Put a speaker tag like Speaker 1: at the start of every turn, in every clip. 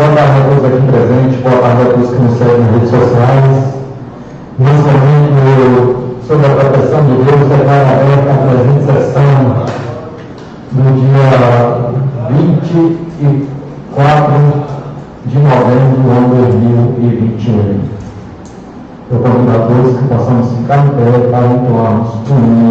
Speaker 1: Boa tarde a todos aqui presentes, boa tarde a todos que nos seguem nas redes sociais. Nesse momento, sob a proteção de Deus, declaro aberta a presente sessão no dia 24 de novembro do ano 2021. Eu convido a todos que possamos ficar em pé para entoarmos o hino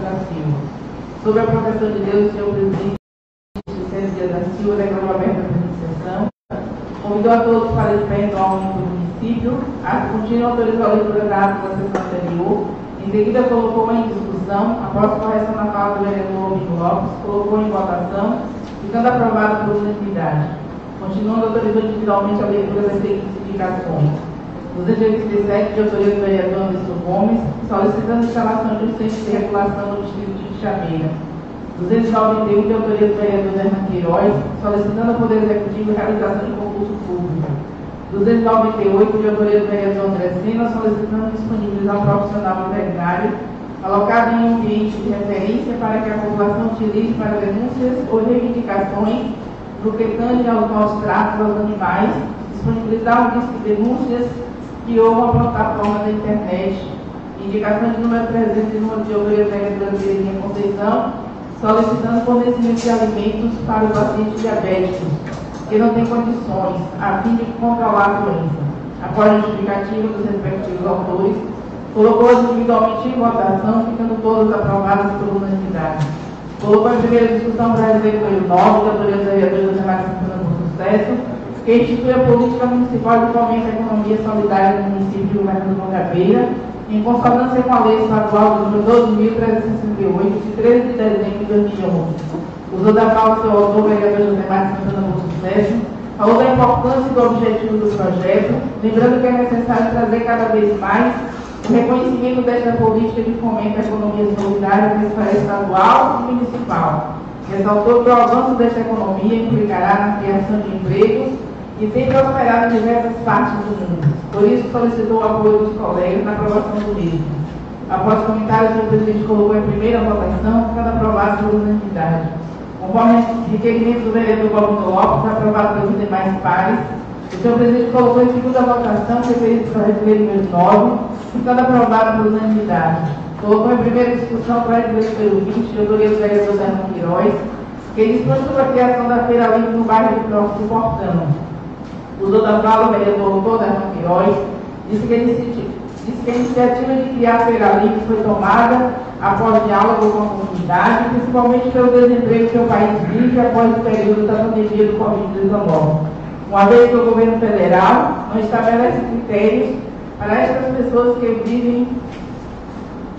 Speaker 1: nosso município.
Speaker 2: Sob a proteção de Deus, senhor presidente Vicente Dias da Silva, declarou aberta a sessão. Convidou a todos para o pé ao do município. A contínua autorizou a leitura da ata da sessão anterior. Em seguida, colocou em discussão, após correção na fala do vereador Romino Lopes, colocou em votação, ficando aprovado por unanimidade. Continuando, autorizou individualmente a leitura das seguintes indicações. 287, de autoria do vereador Anderson Gomes, solicitando instalação de um centro de regulação no distrito de Chameira. 291, de autoria do vereador Herman Queiroz, solicitando ao Poder Executivo realização de concurso público. 298, de autoria do vereador André Sena, solicitando disponibilizar profissional veterinário alocado em um ambiente de referência para que a população utilize para denúncias ou reivindicações no que tange aos tratos aos animais, disponibilizar um disco de denúncias e ou uma plataforma da internet. Indicação de número 300 de vereadora Terezinha Conceição, solicitando fornecimento de alimentos para os pacientes diabéticos que não têm condições, a fim de controlar a doença. Após a justificativa dos respectivos autores, colocou-as individualmente em votação, ficando todas aprovadas por unanimidade. Colocou em primeira discussão para resolver o 9, de autoria da vereadora José Maria Santana por sucesso, que institui a política municipal de fomento à economia solidária no município de Governo do Mangabeira, em consonância com a lei estadual número 12.368, de 13 de dezembro de 2011. Usou da fala seu autor, vereador José Marcos Santana Sucesso, falou da importância e do objetivo do projeto, lembrando que é necessário trazer cada vez mais o reconhecimento desta política de fomento à economia solidária na esfera estadual e municipal. Ressaltou que o avanço desta economia implicará na criação de empregos e tem prosperado em diversas partes do mundo. Por isso, solicitou o apoio dos colegas na aprovação do mesmo. Após comentários, o presidente colocou em primeira votação, ficando aprovado por unanimidade. Conforme requerimento do vereador Balbino Lopes, aprovado pelos demais pares, o senhor presidente colocou em segunda votação, referido para requerer número 9, ficando aprovado por unanimidade. Colocou em primeira discussão para requerer número 20, de autoria do vereador Daniel Queiroz, que dispõe sobre a criação da feira livre no bairro do Portão usou da fala o vereador Darlan Queiroz, disse que, disse que a iniciativa de criar a Feira Livre foi tomada após diálogo com a comunidade, principalmente pelo desemprego que o país vive após o período da pandemia do Covid-19. Uma vez que o governo federal não estabelece critérios para estas pessoas que vivem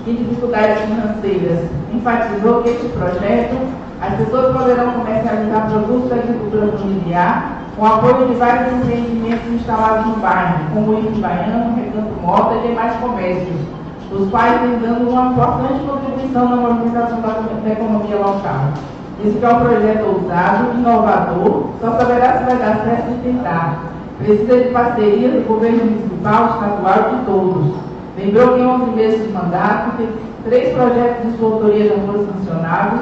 Speaker 2: em dificuldades financeiras. Enfatizou que este projeto, as pessoas poderão comercializar produtos da agricultura familiar com apoio de vários empreendimentos instalados no bairro, como o Índio Baiano, Recanto Mota e demais comércios, os quais vêm dando uma importante contribuição na movimentação da economia local. Esse é um projeto ousado, inovador, só saberá se vai dar certo e tentar. Precisa de parceria do governo municipal, estadual e de todos. Lembrou que em 11 meses de mandato, teve três projetos de sua autoria já foram sancionados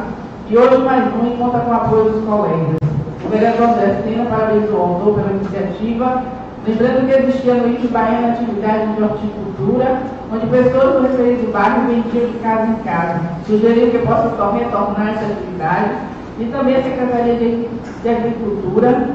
Speaker 2: e hoje mais um e conta com o apoio dos colegas. O vereador André Sena parabenizou o autor pela iniciativa, lembrando que existia no Índio Baiano atividade de horticultura, onde pessoas do referido bairro vendiam de casa em casa. Sugeriu que possa retornar essa atividade e também a Secretaria de, Agricultura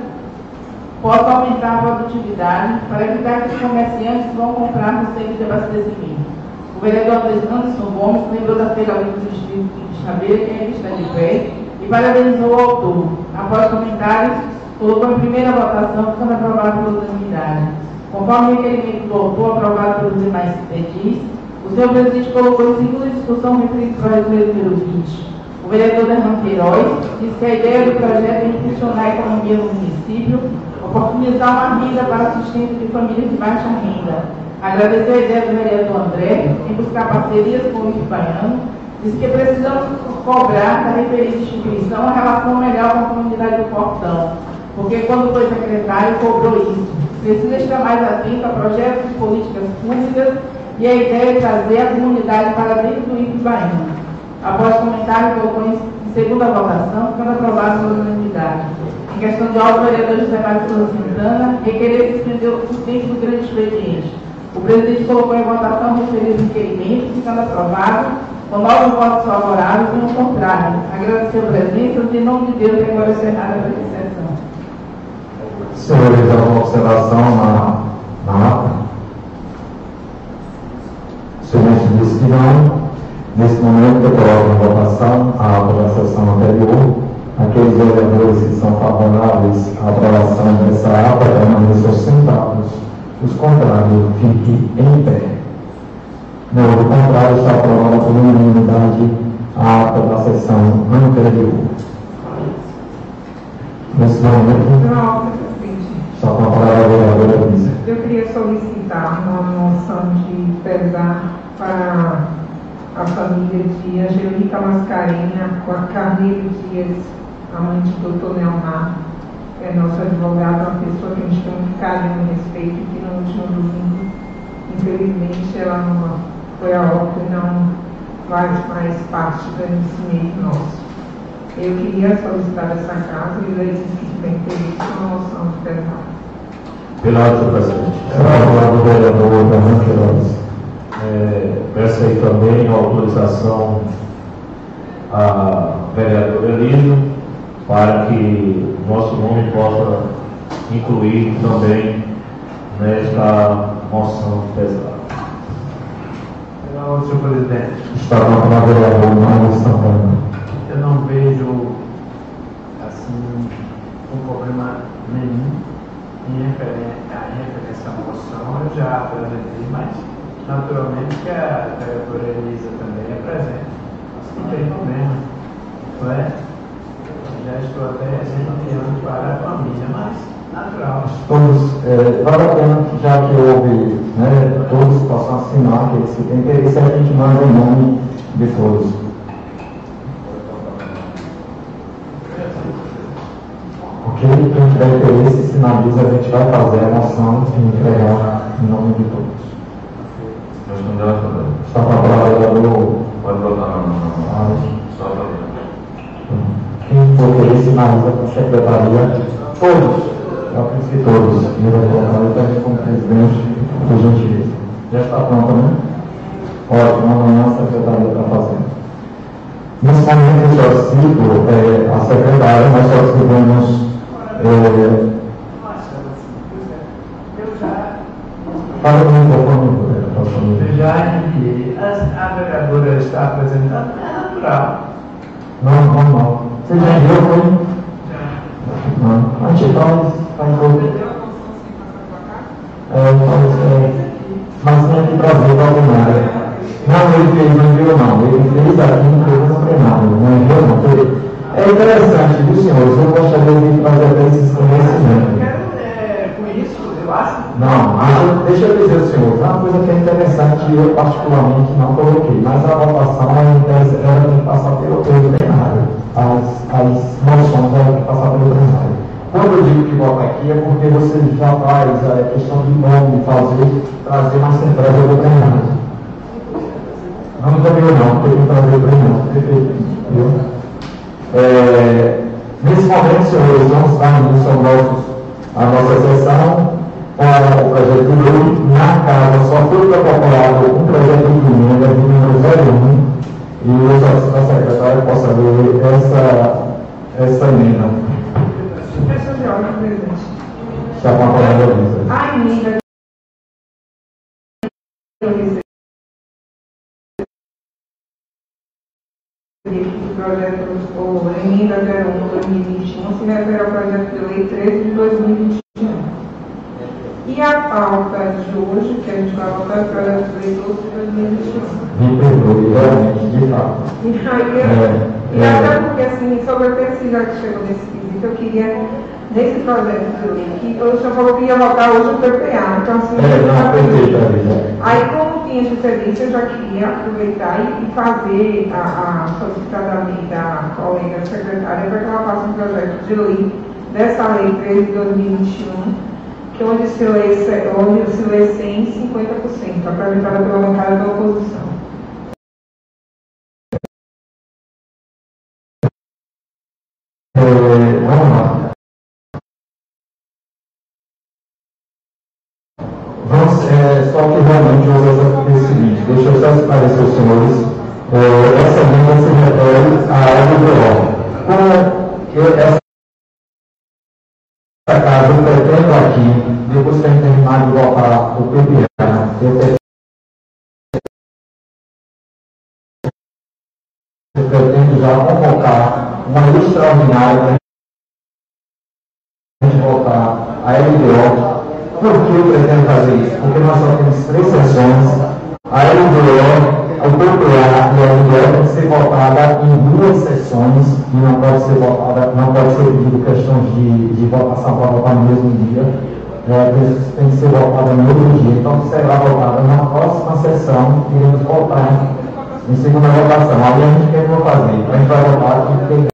Speaker 2: possa aumentar a produtividade para evitar que os comerciantes vão comprar no centro de abastecimento. O vereador Anderson Gomes lembrou da feira do distrito de Chaveira, que ainda está de pé, e parabenizou o autor. Após comentários, colocou em primeira votação, ficando aprovado pela unanimidade. Conforme o requerimento do autor, aprovado pelos demais edis, o senhor presidente colocou em segunda discussão referido para o número 20. O vereador Derran Queiroz disse que a ideia do projeto é impulsionar a economia no município, oportunizar uma renda para sustento de famílias de baixa renda. Agradeceu a ideia do vereador André em buscar parcerias com o Baiano Diz que precisamos cobrar da referida instituição a relação melhor com a comunidade do Portão, porque quando foi secretário cobrou isso. Precisa estar mais atento a projetos de políticas públicas e a ideia de trazer a comunidade para dentro do IFE Bahia. Após comentário, colocou em segunda votação, ficando aprovado pela unanimidade. Em questão de ordem, o vereador José Marcos Santana requerer que suspendeu o tempo do grande expediente. O presidente colocou em votação referido requerimento, ficando aprovado com nove votos favoráveis e um contrário. Agradecer a presença em nome de Deus e agora encerrada a sessão.
Speaker 3: Senhores, alguma observação na, na ata? O senhor disse que não. Nesse momento, eu coloco em votação a sessão anterior. Aqueles vereadores que são favoráveis à aprovação dessa ata permaneçam sentados. Os contrários, fiquem em pé. Não, do contrário, está aprovada por unanimidade a ata da sessão anterior. Nesse momento, está com a palavra vereadora Lisa.
Speaker 4: Eu queria solicitar uma moção de pesar para a família de Angelica Mascarenha, com a Carneiro Dias, a mãe de doutor que é nosso advogado, uma pessoa que a gente tem muito carinho e respeito, que no último domingo, infelizmente, ela não foi a óbito e não faz mais parte do conhecimento nosso. Eu queria solicitar essa casa e eles que tem interesse uma moção de.
Speaker 3: Pela senhor presidente. É a palavra do vereador Fernando Queiroz.
Speaker 5: É, peço aí também a autorização à vereadora Elisa para que nosso nome possa incluir também nesta moção pesada.
Speaker 6: Senhor presidente.
Speaker 3: Está com a palavra o vereador Mário Santana.
Speaker 6: Eu não vejo, assim, um problema nenhum em referência à apresentei, mas naturalmente que a vereadora Elisa também apresenta. Não tem problema. Não é? Já estou até enviando para a família, mas natural.
Speaker 3: Todos, é, vale a pena, já que houve, né, todos possam assinar, que se tem interesse, a gente manda em nome de todos. Quem tiver interesse, sinaliza, a gente vai fazer a moção e entregar em nome de todos.
Speaker 5: A.
Speaker 3: Está favorável, vereador?
Speaker 5: Pode votar não, não, não.
Speaker 3: Alves?
Speaker 5: Só para
Speaker 3: Quem for querer, sinaliza com a secretaria. Todos. Eu acredito que todos. Eu vou colocar também como presidente, por gentileza. Já está pronto, né? Ótimo, amanhã a secretaria está fazendo. Nesse momento, eu só cito é, a secretária, nós só tivemos. É,
Speaker 6: Eu já,
Speaker 3: fala com o microfone, por favor.
Speaker 6: eu já enviei. A, a vereadora está apresentando, é natural.
Speaker 3: Não, não, não. Você já viu, foi? Não. A gente faz, outro. É, faz, é, mas tem que trazer para alguma área. Não, ele fez, não enviou não. Ele fez aqui no programa plenário, não enviou não. Foi- É interessante, viu, senhores? Eu gostaria de trazer até esses conhecimentos.
Speaker 6: quero, é, com isso, eu acho.
Speaker 3: Não, mas deixa eu dizer, senhor, uma coisa que é interessante e eu particularmente não coloquei, mas a votação tem- ela tem que passar pelo, plenário. As, as moções ela que passar pelo plenário. Quando eu digo que vota aqui é porque você já faz a questão de nome, fazer, trazer uma central do plenário. Não me também não, tem que trazer o plenário, perfeito. É, nesse momento, senhores, vamos dar início ao nosso, à nossa sessão com o projeto de lei. Na casa só foi protocolado um projeto de emenda de número 01 e eu solicito à secretária possa ler essa, essa emenda. Está com a palavra Elisa.
Speaker 4: A emenda que do projeto, ou a emenda 01 2021, se refere ao projeto de lei 13 de 2021. E a pauta de hoje, que a gente vai votar, é o projeto de lei 12 de 2021.
Speaker 3: Me perdoe, realmente, de fato.
Speaker 4: E aí,
Speaker 3: É,
Speaker 4: e
Speaker 3: é.
Speaker 4: até porque, assim, sobre a terceira que chegou nesse quesito, eu queria, nesse projeto de lei, que senhor falou que ia votar hoje o PPA, então, assim,
Speaker 3: É,
Speaker 4: eu
Speaker 3: não, perfeito.
Speaker 4: Aí, como tinha serviço, eu já queria aproveitar e, e fazer a, a solicitar da minha colega secretária para que ela faça um projeto de lei dessa lei 13 de 2021, que é onde se lê, se- onde lê 100 e 50%, apresentada pela bancada da oposição.
Speaker 3: É, vamos é, só que realmente houve essa- esse seguinte, deixa eu só esclarecer os senhores. Fazer isso? Porque nós só temos três sessões. A LDO, o PPA e a LDO tem que ser votada em duas sessões e não pode ser votada, não pode ser pedido questões de, de votação para votar no mesmo dia. É, tem, tem que ser votada no outro dia. Então será votada na próxima sessão, iremos votar em segunda votação. Aí a gente que vai fazer? A gente vai votar aqui porque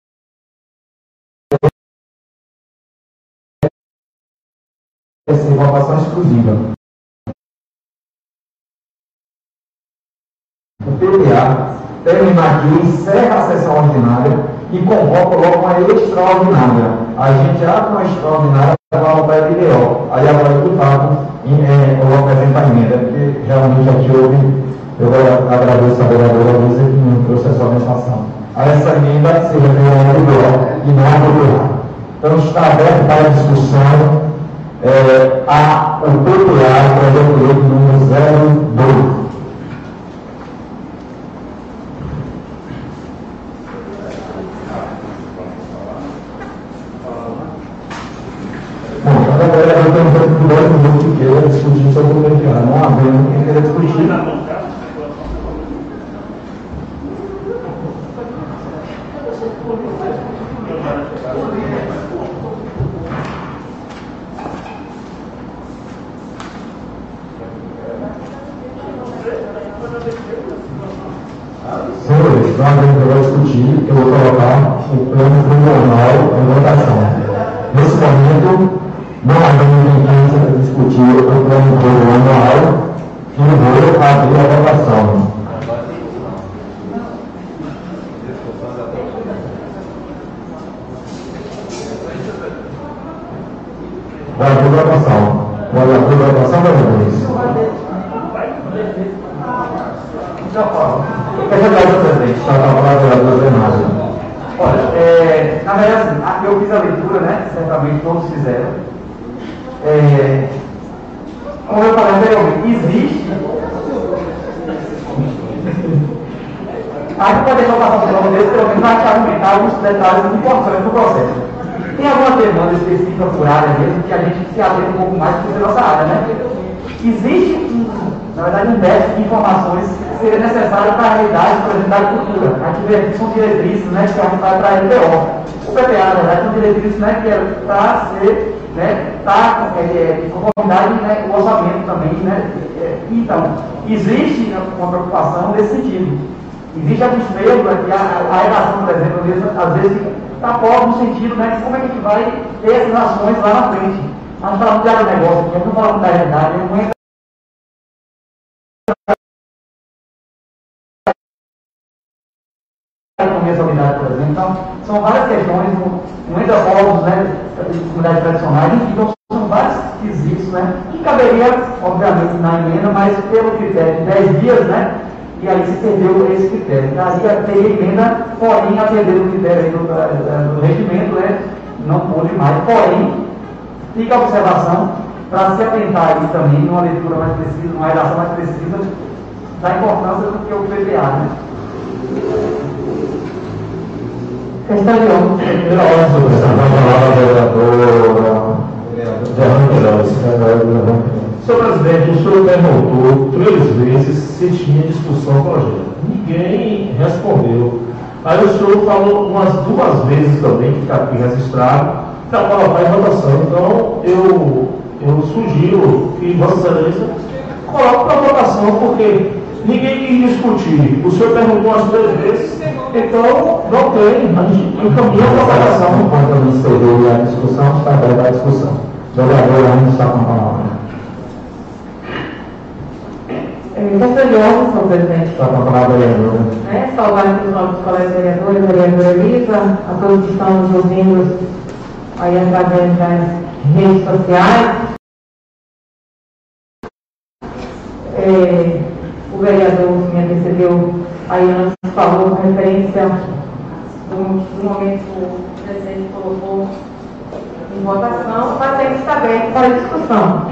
Speaker 3: ser votação exclusiva. O PPA termina aqui, encerra a sessão ordinária e convoca logo uma extraordinária. A gente abre uma extraordinária para votar a LDO. Aí agora, de fato, em- é, apresentar a emenda, porque realmente aqui houve, eu agradeço a vereadora Luísa que me trouxe essa. Aí essa emenda se refere ao LDO e não ao. Então está aberto para a discussão é, a, o PPA, projeto de número 02.
Speaker 7: São diretrizes né, que vai para a LPO. O PPA, na verdade, são diretrizes né, que é para ser, né, tá, é, é, em conformidade né, o orçamento também, né? É, então, existe uma preocupação nesse sentido. Existe alguns medos aqui, a, a redação, por exemplo, às vezes, está pobre no sentido né, de como é que a gente vai ter essas ações lá na frente. Nós falamos de agronegócio, aqui, não falamos da realidade, não entra economia solidária, por exemplo. Então, são várias questões, não entra povos, né, de comunidades tradicionais, enfim, então são vários quesitos, né, que caberia, obviamente, na emenda, mas pelo critério de 10 dias, né, e aí se perdeu esse critério. Aí teria emenda, porém, atender o critério do, do regimento, né, não pôde mais. Porém, fica a observação para se atentar aí também numa leitura mais precisa, numa redação mais precisa da importância do que o PPA, né.
Speaker 3: Pela ordem sobre.
Speaker 8: Senhor presidente, o senhor perguntou três vezes se tinha discussão do projeto. Ninguém respondeu. Aí o senhor falou umas duas vezes também, que está aqui registrado, para colocar em votação. Então, eu, eu sugiro que Vossa Excelência coloque para votação, porque ninguém quis discutir. O senhor perguntou umas três vezes, então não tem. A gente encaminha para votação.
Speaker 3: Enquanto eu encerrei a discussão, está aberta a discussão. Vereador ainda está com a palavra.
Speaker 9: É, ordem, senhor presidente.
Speaker 3: Está com a palavra, vereadora.
Speaker 9: né, saudar aqui os nossos colegas vereadores, vereadora Elisa, a todos que estão nos ouvindo aí através das redes sociais. É, o vereador que me antecedeu aí antes falou com referência do, momento presidente colocou em votação, mas que estar aberto para discussão.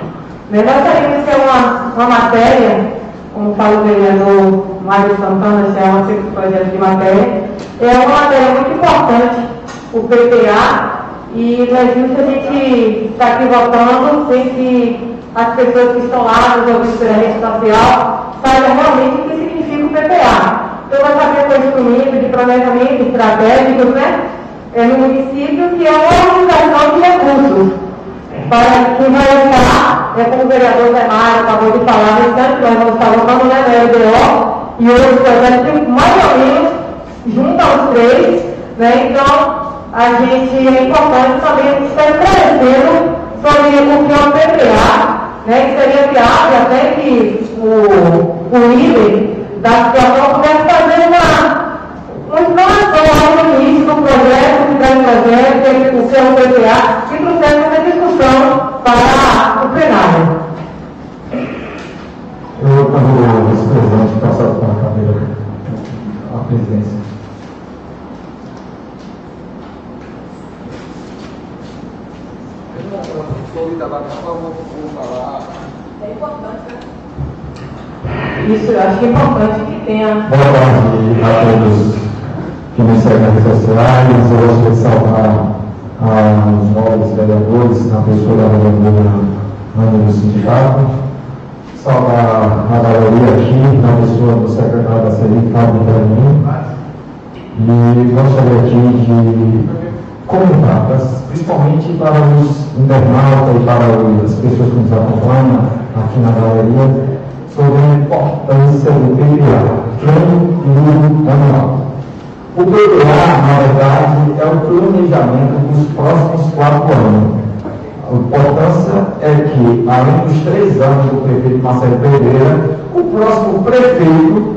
Speaker 9: Né, Nós teríamos que ter uma, uma matéria, como fala o vereador Mário Santana, já é um segundo projeto de matéria, é uma matéria muito importante, o PPA, e não é justo a gente estar aqui votando sem que as pessoas que estão lá nos ouvindo pela rede social saibam realmente o que significa o PPA. Então, nós sabemos que é um instrumento de planejamento estratégico, né? É no município, que é uma organização de recursos para que vai estar, é como o vereador Zé Mário acabou de falar, no instante, nós vamos estar votando né, na LDO, e outros projetos mais ou menos junto aos três, né? Então, a gente é importante também estar esclarecendo sobre o que é o PPA, né? Que seria viável até que o, o líder da situação pudesse fazer uma lá no início do projeto, que traz projeto, o que é o PPA, e trouxemos essa discussão para o plenário.
Speaker 3: Eu, como vice-presidente, passo com a cadeira à presidência.
Speaker 9: Isso eu acho que é importante que tenha.
Speaker 3: Boa tarde a todos que me seguem nas redes sociais. Eu gostaria de saudar aos novos vereadores, na pessoa da vereadora Ana do Sindicato. saudar a maioria aqui, na pessoa do secretário da CELI, Fábio Caminho, e gostaria aqui de comentar, principalmente para os internautas e para as pessoas que nos acompanham aqui na galeria, sobre a importância do PPA, Plano Pluro Anual. O PPA, na verdade, é o planejamento dos próximos quatro anos a importância é que, além dos três anos do prefeito Marcelo Pereira, o próximo prefeito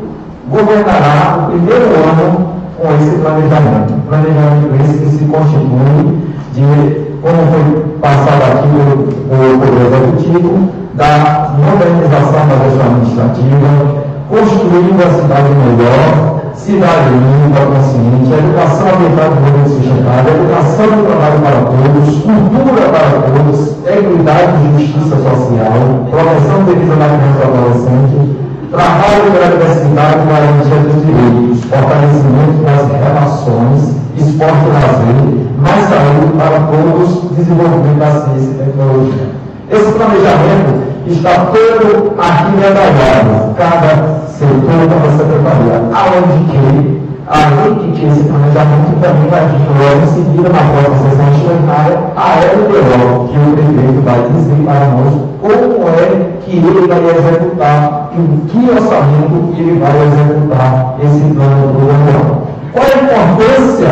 Speaker 3: governará o primeiro ano com esse planejamento. Planejamento esse que se constitui de, como foi passado aqui o Poder Executivo, da modernização da gestão administrativa, construindo a cidade melhor, cidade limpa, consciente, educação ambiental de governo sustentável, educação do trabalho para todos, cultura para todos, equidade e justiça social, proteção devida da criança adolescente, trabalho pela diversidade e garantia dos direitos, fortalecimento das relações, esporte e lazer, mais saúde para todos, desenvolvimento da ciência e tecnologia. Esse planejamento está todo aqui detalhado, cada setor, cada secretaria, além de que, de que esse planejamento também vai logo em seguida na próxima sessão extraordinária, a LDO, que o prefeito vai dizer para nós como é que ele vai executar, em que orçamento ele vai executar esse plano plurianual. Qual é a importância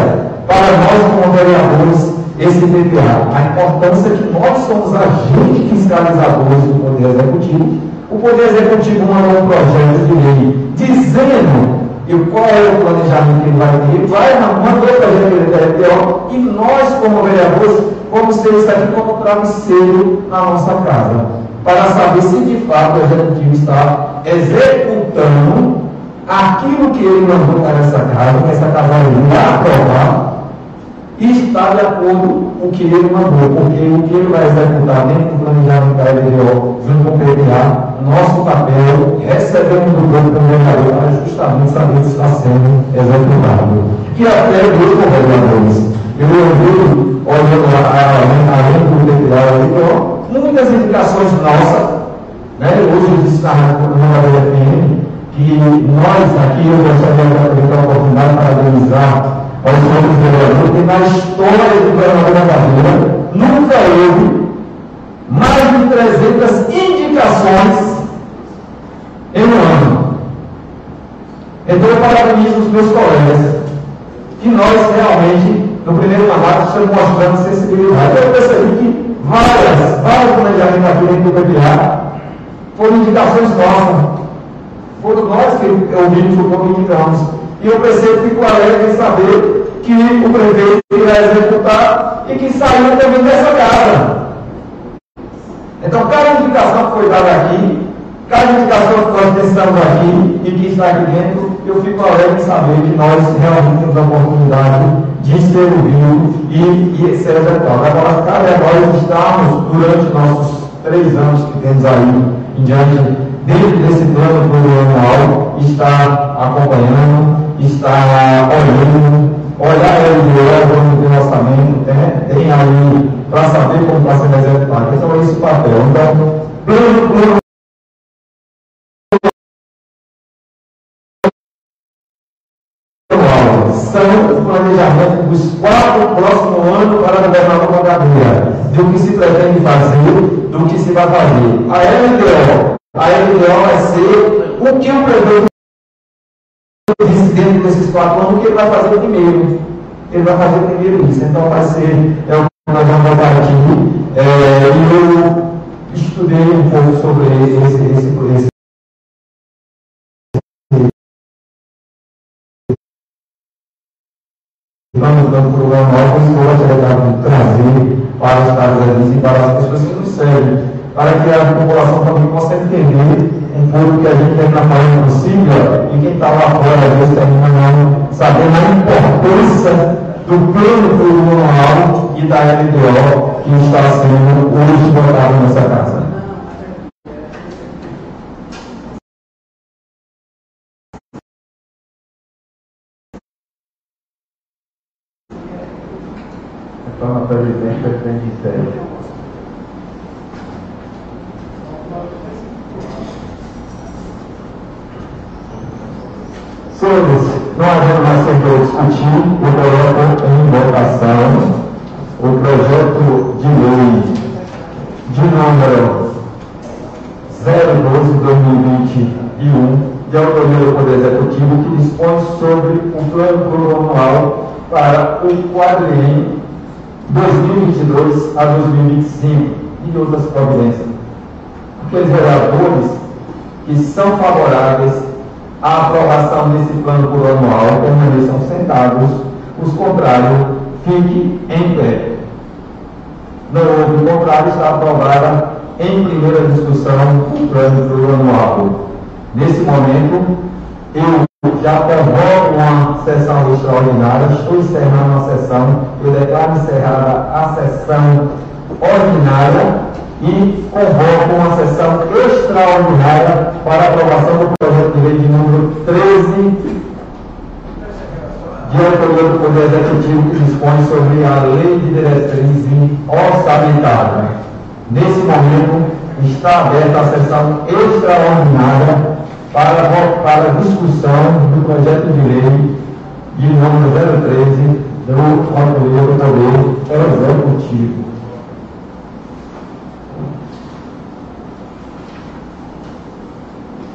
Speaker 3: para nós como vereadores esse PPA, a importância que nós somos agentes fiscalizadores do Poder Executivo. O Poder Executivo mandou um projeto de lei dizendo qual é o planejamento que ele vai ter, vai, mandou para a gente da LPO, e nós, como vereadores, vamos ter isso aqui como travesseiro na nossa casa, para saber se de fato o Executivo está executando aquilo que ele mandou para essa casa, que essa casa vai aprovar, e está de acordo com o que ele mandou, porque o que ele vai executar dentro do planejamento da LDO, junto com o PDA, nosso papel, recebemos do povo planejador para justamente saber se está sendo executado. E até mesmo, vereadores, eu ouvi, olhando além, do PDA da LDO, muitas indicações nossas, né? hoje eu disse na Rádio FM, que nós aqui, eu gostaria de aproveitar a oportunidade para organizar aos outros vereadores, que na história do governador da Bahia nunca houve mais de 300 indicações em um ano. Então eu parabenizo os meus colegas, que nós realmente, no primeiro mandato, estamos mostrando sensibilidade. Eu percebi que várias, vários planejamentos aqui dentro do PPA foram indicações nossas. Foram nós que ouvimos o povo indicamos. E eu percebo que alegre em saber que o prefeito irá executar e que saiu também dessa casa. Então, cada indicação que foi dada aqui, cada indicação que nós precisamos aqui e que está aqui dentro, eu fico alegre em saber que nós realmente temos a oportunidade de ser ouvido e, e ser executado. Agora, cabe a nós estarmos, durante nossos três anos que temos aí em diante, dentro desse plano plurianual, estar acompanhando, está olhando, olhar ele de olho do orçamento, né? tem aí para saber como está sendo executado. Então, é esse papel. Então, plano, plano. São o planejamento dos quatro próximos anos para o governador Magadeira, do que se pretende fazer, do que se vai fazer. A LDO, a LDO vai ser o que o prefeito dentro desses quatro anos que ele vai fazer primeiro. Ele vai fazer primeiro isso. Então vai ser, é o que nós vamos botar aqui. É, eu estudei um pouco sobre esse, esse, esse Vamos dando programa vou atividade trazer para os cidadãos e para as pessoas que nos seguem, para que a população também possa entender um pouco que a gente tem na farinha possível e quem está lá fora, às vezes, termina não sabendo a importância do plano plurianual e da LDO que está sendo hoje votado nessa casa.
Speaker 6: Então, a presidente, presidente sério.
Speaker 3: Sobre o plano plurianual para o quadriênio 2022 a 2025 e outras providências. Aqueles vereadores que são favoráveis à aprovação desse plano plurianual permaneçam sentados, os contrários fiquem em pé. Não houve contrário, está aprovada em primeira discussão o plano plurianual. Nesse momento, eu já convoco uma sessão extraordinária, estou encerrando a sessão, eu declaro encerrada a sessão ordinária e convoco uma sessão extraordinária para aprovação do projeto de lei de número 13 de autoria do Poder Executivo que dispõe sobre a lei de diretriz orçamentária. Nesse momento, está aberta a sessão extraordinária para, para discussão do projeto de lei de número 013 do do Poder Executivo.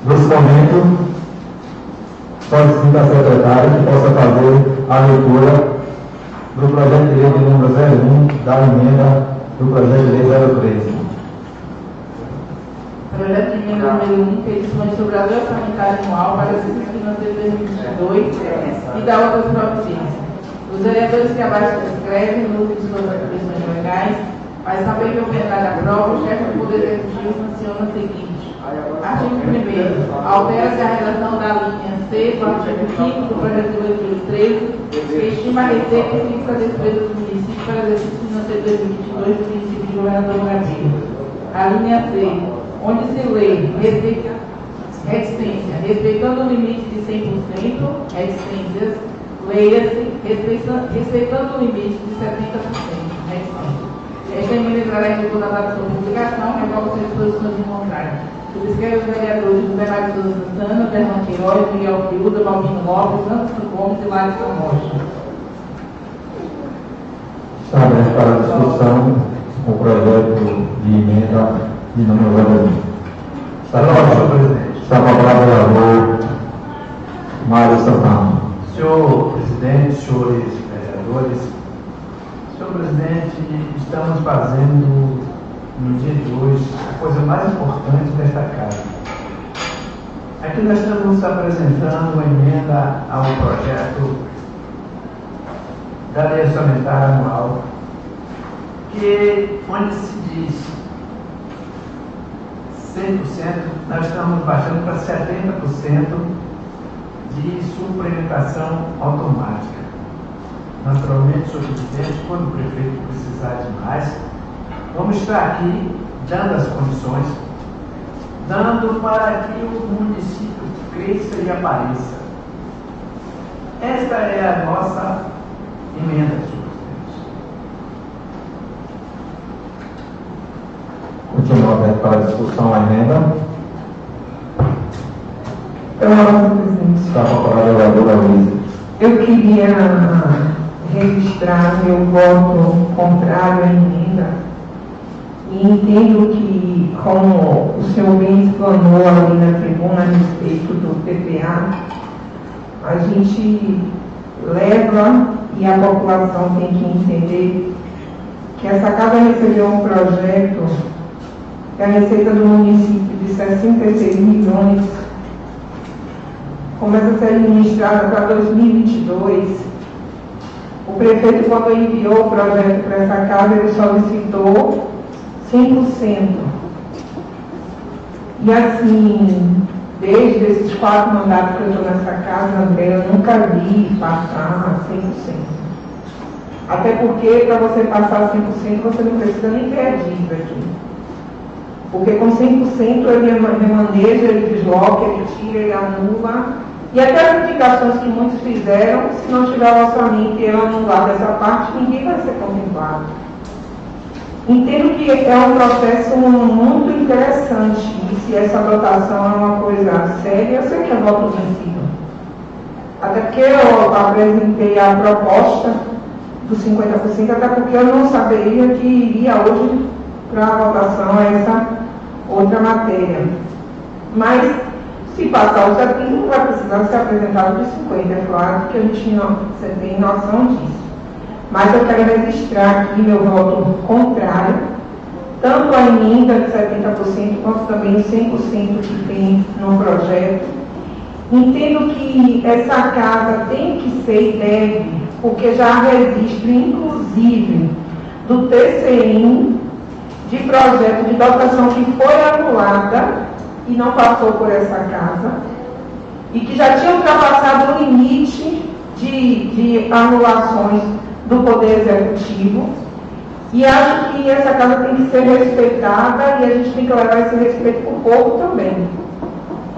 Speaker 3: Nesse momento, solicito a secretária que possa fazer a leitura do projeto de lei de número 01 da emenda do projeto de lei 013.
Speaker 2: Projeto de emenda número 1, que dispõe sobre a lei orçamentária anual para o exercício de 2022 e da outras providências. Os vereadores que abaixo escrevem no uso de suas atribuições legais, mas também que o plenário aprova, o chefe do Poder Executivo sanciona o seguinte. Artigo 1 Altera-se a relação da linha C do artigo 5 do projeto de lei 13, que estima a receita e fixa a despesa do município para o exercício de 2022 do município de Governador Brasil. A linha C, onde se lê respeita, reticência, respeitando o limite de 100%, reticências, leia-se respeitando, respeitando o limite de 70%, reticência. Esta emenda entrará em vigor na data de publicação, revoga suas disposições em contrário. Subscreve os vereadores Mário Souza Santana, Fernando Queiroz, Miguel Fiuda, Balbino Lopes, Anderson Gomes e Larissa Rocha.
Speaker 3: Está aberto para discussão o projeto de emenda de número 01. Está com Está com a vereador Mário Santana.
Speaker 6: Senhor presidente, senhores vereadores, senhor presidente, estamos fazendo no dia de hoje a coisa mais importante desta casa. Aqui nós estamos apresentando uma emenda ao projeto da lei orçamentária anual, que onde se diz 100%, nós estamos baixando para 70% de suplementação automática. Naturalmente, senhor presidente, quando o prefeito precisar de mais, Vamos estar aqui dando as condições, dando para que o município cresça e apareça. Esta é a nossa emenda, senhor
Speaker 3: presidente. Continua aberto para a discussão a emenda.
Speaker 4: Senhor presidente.
Speaker 3: Está a vereadora Luísa.
Speaker 4: Eu queria registrar meu voto contrário à emenda e entendo que, como o senhor bem explanou ali na tribuna a respeito do PPA, a gente leva e a população tem que entender que essa casa recebeu um projeto que a receita do município de 66 milhões começa a ser administrada para 2022. O prefeito, quando enviou o projeto para essa casa, ele solicitou 100%. E assim, desde esses quatro mandatos que eu estou nessa casa, André, eu nunca vi passar 100%. Até porque para você passar 100% você não precisa nem ter a dívida aqui. Porque com 100% ele remaneja, ele desloca, ele tira, ele anula. E até as indicações que muitos fizeram, se não tiver o orçamento e ele anular dessa parte, ninguém vai ser contemplado. Entendo que é um processo muito interessante e se essa votação é uma coisa séria, eu sei que é voto vencido. Até porque eu apresentei a proposta dos 50%, até porque eu não saberia que iria hoje para a votação essa outra matéria. Mas, se passar o 70, não vai precisar ser apresentado de 50%, é claro que a gente não, você tem noção disso. Mas eu quero registrar aqui meu voto contrário, tanto a emenda de 70%, quanto também os 100% que tem no projeto. Entendo que essa casa tem que ser e deve, porque já há registro, inclusive, do TCM de projeto de dotação que foi anulada e não passou por essa casa, e que já tinha ultrapassado o limite de, de anulações do Poder Executivo. E acho que essa casa tem que ser respeitada e a gente tem que levar esse respeito para o povo também.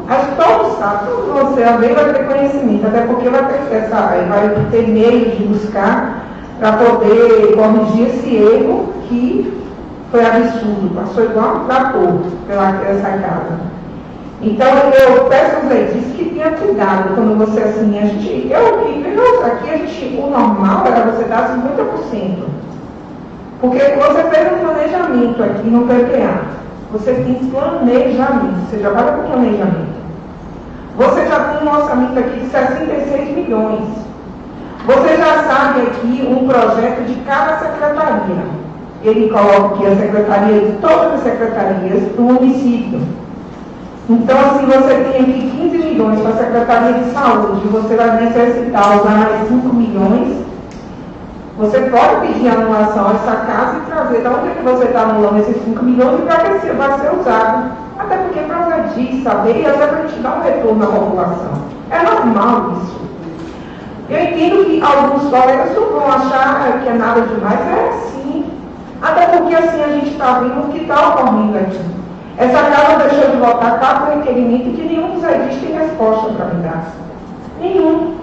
Speaker 4: Acho que todos sabem, todo você também vai ter conhecimento, até porque vai ter, essa, vai ter meios de buscar para poder corrigir esse erro que foi absurdo, passou igual um trator pela essa casa. Então eu peço aos legistas que tenha cuidado quando você assim, a gente, eu, eu aqui a gente, o normal era você dar 50%. Porque você fez um planejamento aqui no PPA. Você tem planejamento, você já vai com planejamento. Você já tem um orçamento aqui de 66 milhões. Você já sabe aqui um projeto de cada secretaria ele coloca aqui a secretaria de todas as secretarias do município. Então, assim, você tem aqui 15 milhões para a Secretaria de Saúde, você vai necessitar usar mais 5 milhões. Você pode pedir anulação a essa casa e trazer de onde é que você está anulando esses 5 milhões e para que vai ser usado. Até porque é para disso, saber e até para a gente dar um retorno à população. É normal isso. Eu entendo que alguns colegas vão achar que é nada demais, é. Até porque assim a gente está vendo o que está ocorrendo aqui. Essa casa deixou de votar quatro requerimentos que nenhum dos edis tem resposta para me dar. Nenhum.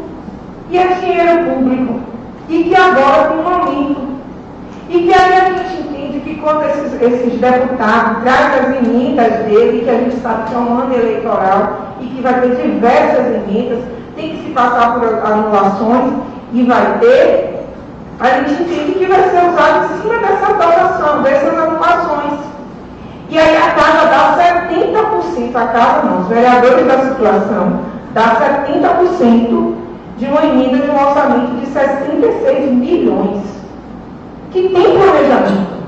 Speaker 4: E é dinheiro público. E que agora tem um aumento. E que aí a gente entende que quando esses, esses deputados trazem as emendas dele, que a gente sabe que é um ano eleitoral e que vai ter diversas emendas, tem que se passar por anulações e vai ter, a gente entende que vai ser usado em cima dessa dotação, dessas anulações. E aí a casa dá 70%, a casa não, os vereadores da situação, dá 70% de uma emenda de um orçamento de 66 milhões, que tem planejamento.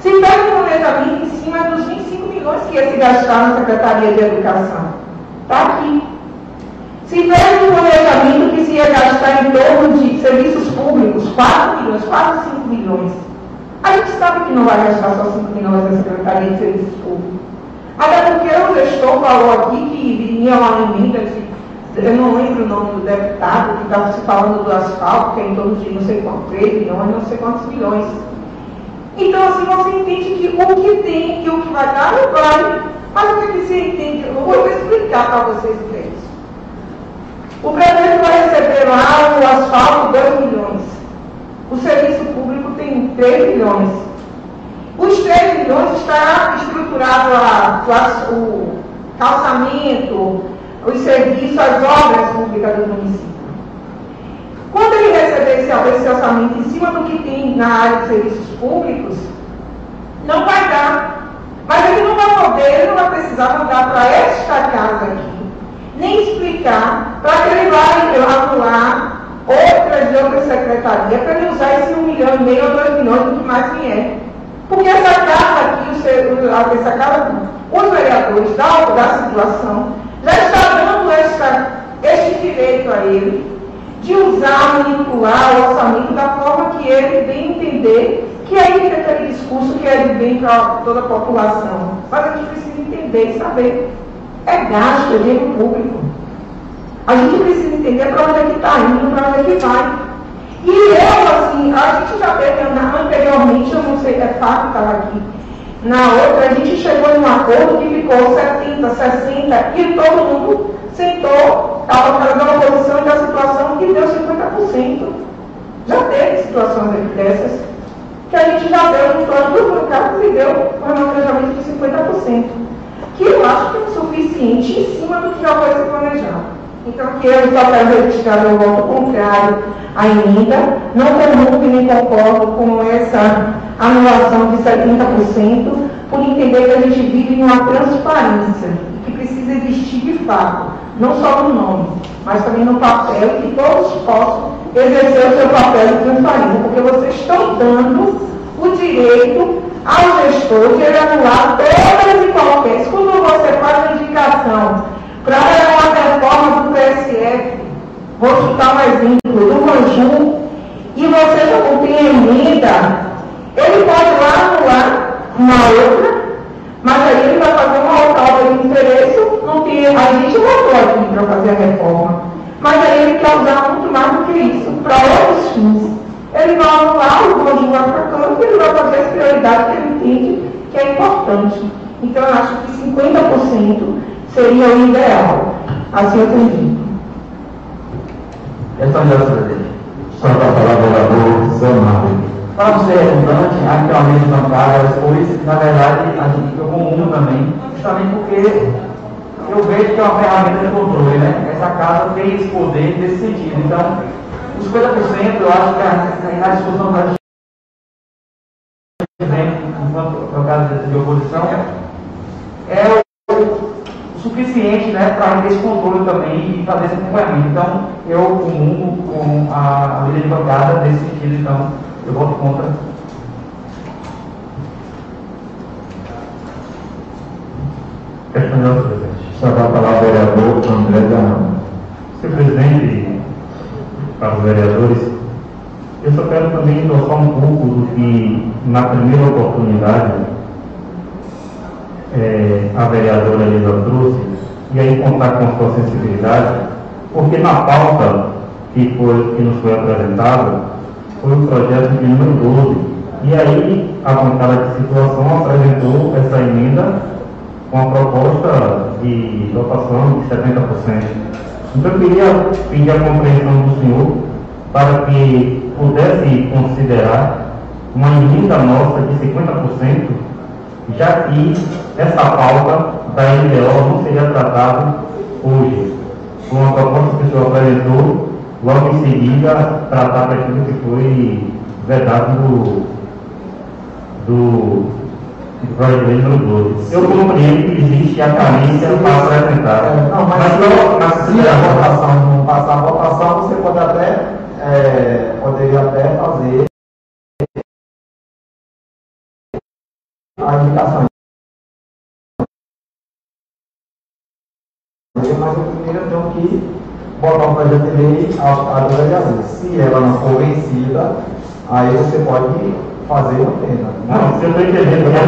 Speaker 4: Se pega um planejamento em cima dos 25 milhões que ia se gastar na Secretaria de Educação, está aqui. Se tivesse um planejamento que se ia gastar em torno de serviços públicos, 4 milhões, quase 5 milhões, a gente sabe que não vai gastar só 5 milhões na Secretaria de Serviços Públicos. Até porque o gestor falou aqui que vinha uma emenda de, eu não lembro o nome do deputado, que estava se falando do asfalto, que é em torno de não sei quantos, 3 milhões, não sei quantos milhões. Então, assim, você entende que o que tem e o que vai dar não vai. Mas o que, que você entende? Eu vou explicar para vocês três. O prefeito vai receber lá o asfalto 2 milhões. O serviço público tem 3 milhões. Os 3 milhões está estruturado a, o calçamento, os serviços, as obras públicas do município. Quando ele receber esse, esse orçamento em cima do que tem na área de serviços públicos, não vai dar. Mas ele não vai poder, ele não vai precisar mandar para esta casa aqui nem explicar para que ele vai anular outras de outras secretarias para ele usar esse um milhão e meio ou dois milhões do que mais vier. Porque essa casa aqui, essa casa, os vereadores da, da situação, já está dando esta, este direito a ele de usar, manipular o orçamento da forma que ele bem entender, que aí fica aquele discurso que é de bem para toda a população. Mas a gente precisa entender e saber é gasto, é dinheiro público. A gente precisa entender para onde é que está indo, para onde é que vai. E eu, assim, a gente já teve anteriormente, eu não sei, é fato estava aqui, na outra, a gente chegou em um acordo que ficou 70, 60, e todo mundo sentou, estava fazendo a oposição da situação que deu 50%. Já teve situações dessas, que a gente já deu em torno do mercado e deu um planejamento de 50% que eu acho que é suficiente em cima do que já foi se planejado. Então, que eu só quero registrar meu voto contrário à emenda, não comungo e nem concordo com essa anulação de 70%, por entender que a gente vive em uma transparência, que precisa existir de fato, não só no nome, mas também no papel, que todos possam exercer o seu papel de transparência, porque vocês estão dando o direito ao gestor de anular todas e qualquer. Quando você faz uma indicação para uma reforma do PSF, vou citar um exemplo, do Manju, e você já não tem emenda, ele pode lá anular uma outra, mas aí ele vai fazer uma outra de interesse, não tem, a gente votou aqui para fazer a reforma, mas aí ele quer usar muito mais do que isso, para outros fins. Ele vai anular, o para canto, e ele vai fazer as prioridades que ele entende que é importante. Então eu acho que 50% seria o ideal. Assim eu entendi.
Speaker 7: Questão de presidente.
Speaker 3: Só para falar, vereador Mário.
Speaker 7: Para ser redundante, actualmente bancada, pois, na verdade, a gente eu comungo também, justamente porque eu vejo que é uma ferramenta de controle, né? Essa casa tem esse poder nesse sentido. Então, os 50% eu acho que a, a discussão da enquanto no caso de oposição, é o suficiente né, para ter esse controle também e fazer esse acompanhamento. Então, eu comungo com a, a lei de nesse sentido, então eu voto contra.
Speaker 10: Questão presidente.
Speaker 3: Só para falar, vereador André Zanão.
Speaker 10: Senhor presidente, para os vereadores, eu também endossar um pouco do que, na primeira oportunidade, é, a vereadora Elisa trouxe, e aí contar com a sua sensibilidade, porque na pauta que, foi, que nos foi apresentada foi o projeto de número 12. E aí a bancada de situação apresentou essa emenda com a proposta de dotação de 70%. Então eu queria pedir a compreensão do senhor para que pudesse considerar uma emenda nossa de 50%, já que essa pauta da LDO não seria tratada hoje. Com a proposta que o senhor apresentou, logo em seguida, tratar daquilo que foi vedado do, do, do projeto de lei número 12. Eu compreendo que existe a carência para apresentar.
Speaker 3: Não, mas,
Speaker 10: mas
Speaker 3: se a votação não passar a votação, você pode até, é, indicação. Mas eu primeiro tenho que botar o projeto de lei à vereadora. Se ela não for vencida, aí você pode fazer uma pena.
Speaker 10: Não, você está entendendo a.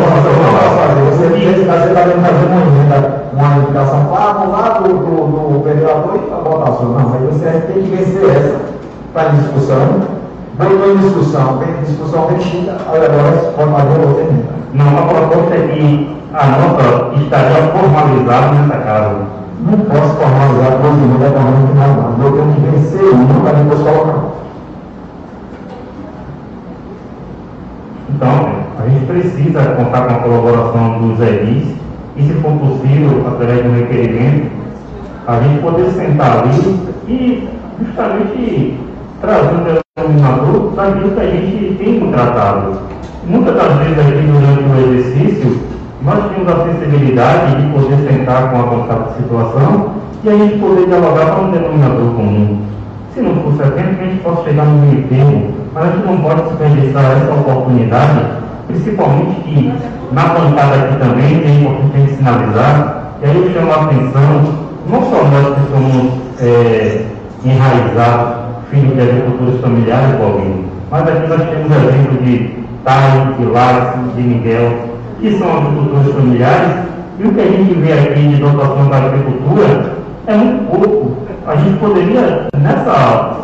Speaker 3: Você está tentando fazer uma emenda, uma indicação para anular do, do, do vereador e para votação. Não, mas você tem que vencer essa. Está em discussão. Botou em discussão, tem discussão vencida, aí agora pode fazer outra emenda.
Speaker 10: Não, a proposta é que a nossa estaria formalizada nessa casa.
Speaker 3: Não posso formalizar emendas da mão final, não. Eu tenho que vencer uma para depois colocar.
Speaker 10: Então, a gente precisa contar com a colaboração dos EIs e, se for possível, através de um requerimento, a gente poder sentar ali e justamente trazer um denominador daquilo que a gente tem contratado. Muitas das vezes aqui durante o exercício, nós tínhamos a sensibilidade de poder sentar com a contato de situação e a gente poder dialogar para um denominador comum. Se não for 70, que a gente possa chegar no meio termo, mas a gente não pode desperdiçar essa oportunidade, principalmente que na bancada aqui também é importante sinalizar, e aí eu chamo a atenção, não só nós que somos é, enraizados, filhos de agricultores familiares, Paulinho, mas aqui nós temos exemplo de Thay, de Lácio, de Miguel, que são agricultores familiares, e o que a gente vê aqui de dotação da agricultura é muito pouco. A gente poderia, nessa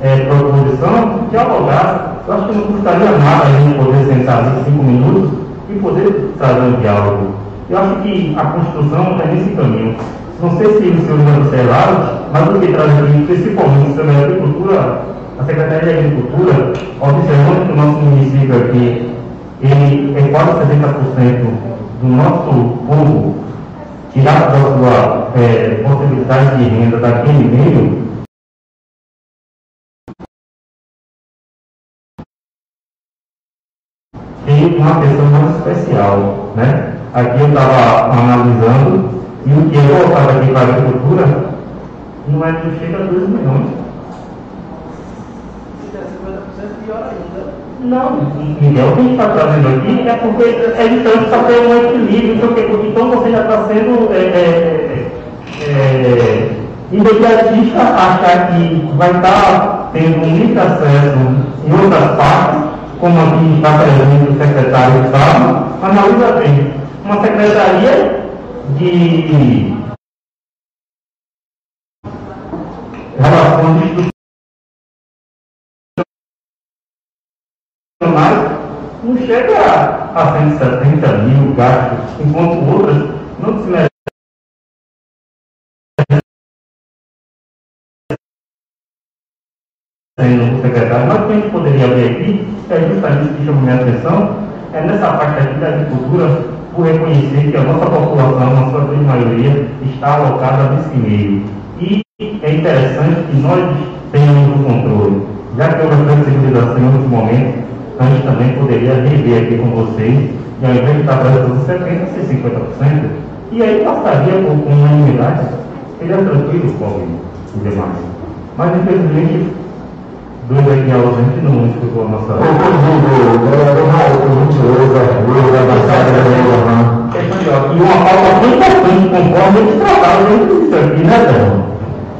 Speaker 10: é, proposição, dialogar. Eu acho que não custaria nada a gente poder sentar ali cinco minutos e poder trazer um diálogo. Eu acho que a Constituição é nesse caminho. Não sei se os senhores observaram, mas o que traz aqui, principalmente sobre a agricultura, a Secretaria de Agricultura, observando que o nosso município aqui, ele é quase 70% do nosso povo tirado da sua é, possibilidade de renda daquele meio, tem uma questão mais especial. Né? Aqui eu estava analisando e o que é voltado aqui para a agricultura não é que chega a 2 milhões.
Speaker 2: Se der 50% pior ainda.
Speaker 10: Não, que a gente está trazendo aqui é porque é distante para ter um equilíbrio, porque, porque então você já está sendo é, é, é, imediatista achar que vai estar tendo um livre acesso em outras partes, como aqui está presente o secretário de Estado, analisa bem, uma secretaria de relações institucionais não chega a 170 mil gastos, enquanto outras não se merecem. Secretário, mas o que a gente poderia ver aqui é justamente o que chamou minha atenção, é nessa parte aqui da agricultura, por reconhecer que a nossa população, na sua grande maioria, está alocada nesse meio. E é interessante que nós tenhamos o controle, já que houve a flexibilização em outros momentos, a gente também poderia rever aqui com vocês, e ao invés de estar prestando 70%, ser 50%, e aí passaria por uma unidade, seria tranquilo com os demais. Mas infelizmente, dois aqui ausentes não escutou a nossa.
Speaker 3: O o vereador Raul, por gentileza, Lula, da Baixada da Lei
Speaker 10: E uma pauta muito importante, conforme eles trabalham isso aqui, né,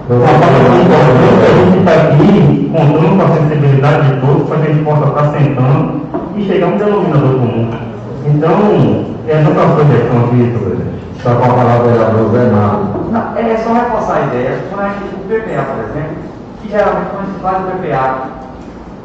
Speaker 10: Uma muito importante, a gente está aqui contando com a sensibilidade de todos para que a gente possa estar sentando e chegar a um denominador comum. Então, é a sugestão aqui, presidente.
Speaker 3: Está com a palavra o vereador Zé.
Speaker 7: Não, é só reforçar a ideia, quando a gente, o PPA, por exemplo, que geralmente quando a gente faz o PPA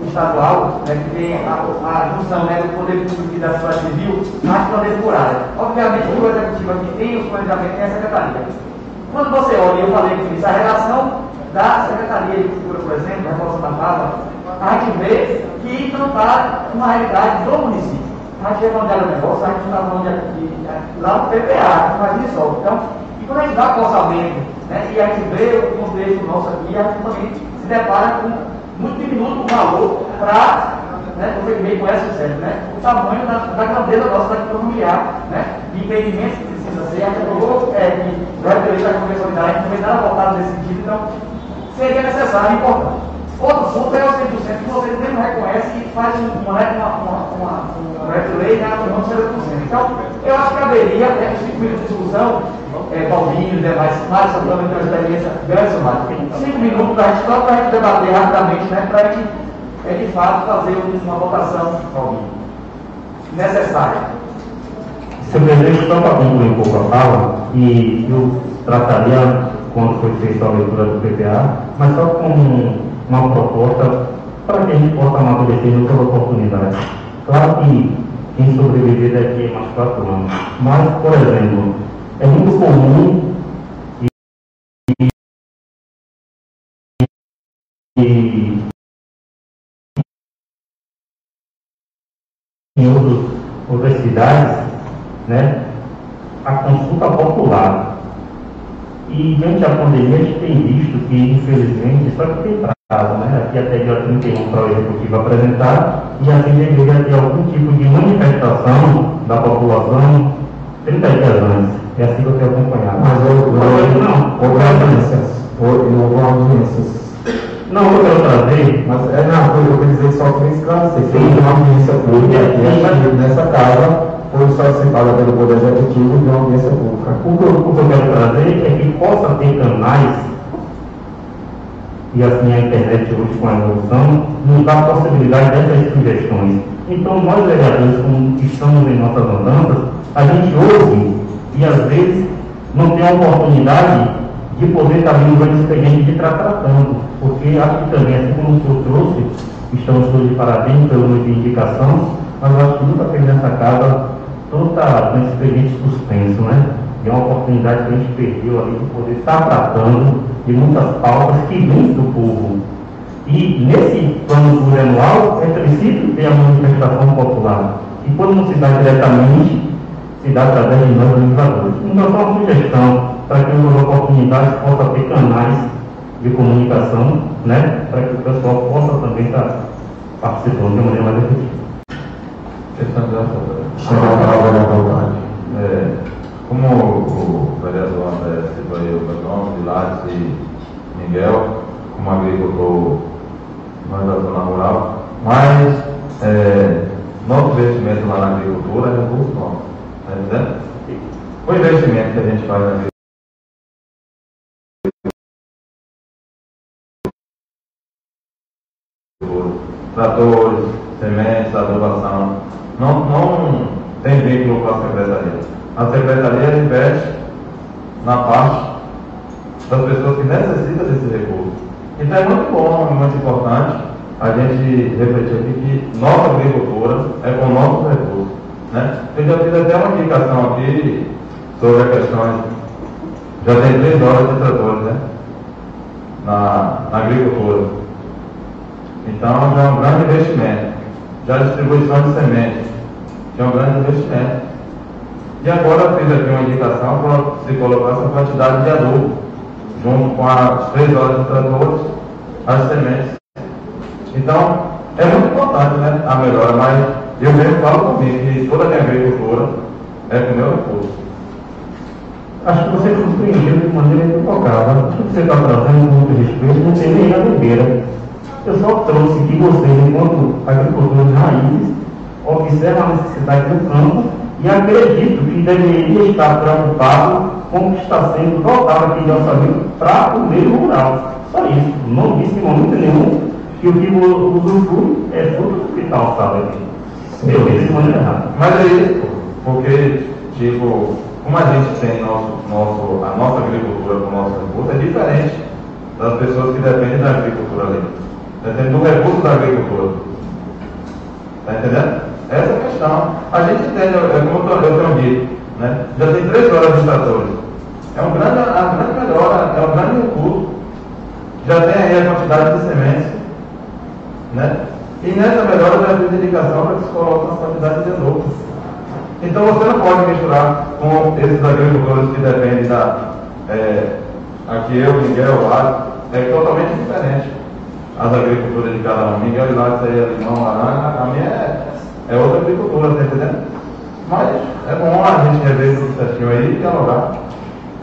Speaker 7: estadual, né, que tem a, a junção né, do poder público e da sociedade civil, mais poder por área. Obviamente, o executivo aqui tem os planejamentos, tem a secretaria. Quando você olha, eu falei que isso, a relação da Secretaria de Cultura, por exemplo, reforço da fala, a gente vê que não está uma realidade do município. A gente quando era o negócio, a gente está falando de, de, lá no PPA, faz isso. Então, e quando a gente dá o orçamento, né, e a gente vê o contexto nosso aqui, a gente também se depara com muito diminuto valor para, né, você meio conhece o né, o tamanho da, da grandeza nossa da familiar, né, de empreendimentos que precisa ser, a gente falou é, que vai ter a convencionalidade, não tem nada voltado nesse sentido, então seria necessário e importante. Outro ponto é o 100% que vocês mesmo reconhecem e faz uma, uma, uma, uma, uma lei na opinião de 0%. Então, eu acho que caberia, até com 5 minutos de discussão, é, Paulinho demais, Mário Santana tem uma experiência grande, Mário. 5 minutos para a gente, só para a gente debater rapidamente, né, para a gente, é, de fato, fazer uma votação, Paulinho, necessária.
Speaker 10: Só para concluir um pouco a fala, e eu trataria quando foi feita a leitura do PPA, mas só como uma proposta para que a gente possa amadurecer em oportunidades. Claro que quem sobreviver daqui a mais quatro anos, mas, por exemplo, é muito comum e, e em outras cidades, né, a consulta popular. E diante da pandemia, a gente tem visto que, infelizmente, só que tem prazo, né? Aqui até dia 31 para o executivo apresentar, e assim deveria ter algum tipo de manifestação da população 30 dias antes. É assim que eu tenho acompanhado.
Speaker 3: Mas eu,
Speaker 10: Hoje
Speaker 3: eu,
Speaker 10: não.
Speaker 3: houve audiências. Houve houve audiências.
Speaker 10: Não, eu quero trazer.
Speaker 3: Mas é na coisa, eu queria dizer só para esclarecer. Foi uma audiência pública aqui,
Speaker 10: mas-
Speaker 3: aqui nessa casa, foi solicitada pelo Poder Executivo de uma audiência pública.
Speaker 10: O que, eu, o que eu quero trazer é que possa ter canais, e assim a internet hoje com a evolução, nos dá a possibilidade dessas sugestões. Então nós vereadores, como estamos em nossas andanças, a gente ouve e às vezes não tem a oportunidade de poder estar vindo no expediente de estar tratando, porque acho que também, assim como o senhor trouxe, estamos todos de parabéns pelo número de indicação, mas eu acho que nunca fez nessa casa toda com esse expediente suspenso, né? E é uma oportunidade que a gente perdeu ali de poder estar tratando de muitas pautas que vêm do povo. E nesse plano plurianual é preciso ter a manifestação popular. E quando não se dá diretamente, se dá através de nós legisladores. Então, só uma sugestão para que as oportunidades possam ter canais de comunicação, né? Para que o pessoal possa também estar participando de uma maneira mais efetiva.
Speaker 3: Palavra da vontade.
Speaker 5: É, como o vereador André citou aí o meu nome, e Miguel, como agricultor mais da zona rural, mas é, nosso investimento lá na agricultura é recurso nosso. Tá entendendo? O investimento que a gente faz na agricultura tratores, sementes, adubação. Não, não tem vínculo com a secretaria. A secretaria investe na parte das pessoas que necessitam desse recurso. Então é muito bom e muito importante a gente refletir aqui que nossa agricultura é com nossos recursos. Né? Eu já fiz até uma indicação aqui sobre a questão. Já tem três horas de tratores né? na, na agricultura. Então já é um grande investimento. Já distribuição de sementes já é um grande investimento. E agora fiz aqui uma indicação para se colocar essa quantidade de adubo, junto com as três horas de tratores, as sementes. Então, é muito importante né, a melhora, mas eu mesmo falo comigo que toda a minha agricultura é com o meu recurso.
Speaker 10: Acho que você compreendeu de maneira equivocada. O que você está trazendo muito respeito não tem nem a bebeira. Eu só trouxe que vocês, enquanto agricultores raízes, observam a necessidade do campo e acredito que deveria estar preocupado com o que está sendo dotado aqui de orçamento para o meio rural. Só isso. Não disse em momento nenhum que o que usufrui é fruto do que está aqui. Eu disse de maneira errada.
Speaker 5: Mas é isso, porque, tipo, como a gente tem nosso, nosso, a nossa agricultura com o nosso recurso, é diferente das pessoas que dependem da agricultura ali. Depende do recurso da agricultura. Está entendendo? Essa é a questão. A gente entende, é como eu tenho dito, né? já tem três horas de tratores. É um grande, é uma grande melhora, é um grande recurso. Já tem aí a quantidade de sementes. Né? E nessa melhora já fiz indicação para que se coloque uma quantidade de adubo. Então você não pode misturar com esses agricultores que dependem da. É, aqui eu, Miguel, o é totalmente diferente as agriculturas de cada um. Miguel e Lado aí é limão, laranja, a minha é, é outra agricultura, tá entendendo? Mas é bom a gente rever tudo certinho aí e dialogar.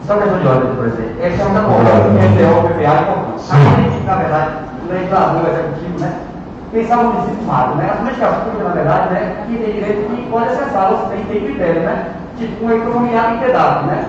Speaker 7: Só questão de ordem, por exemplo. Esse é um documento que o PPA é importante. A gente, na verdade, o legislador executivo, né? Pensar o município mato, né? As políticas públicas, na verdade, né? Que tem direito que pode acessar, você tem, tem critério, né? Tipo, uma economia em pedaço, né?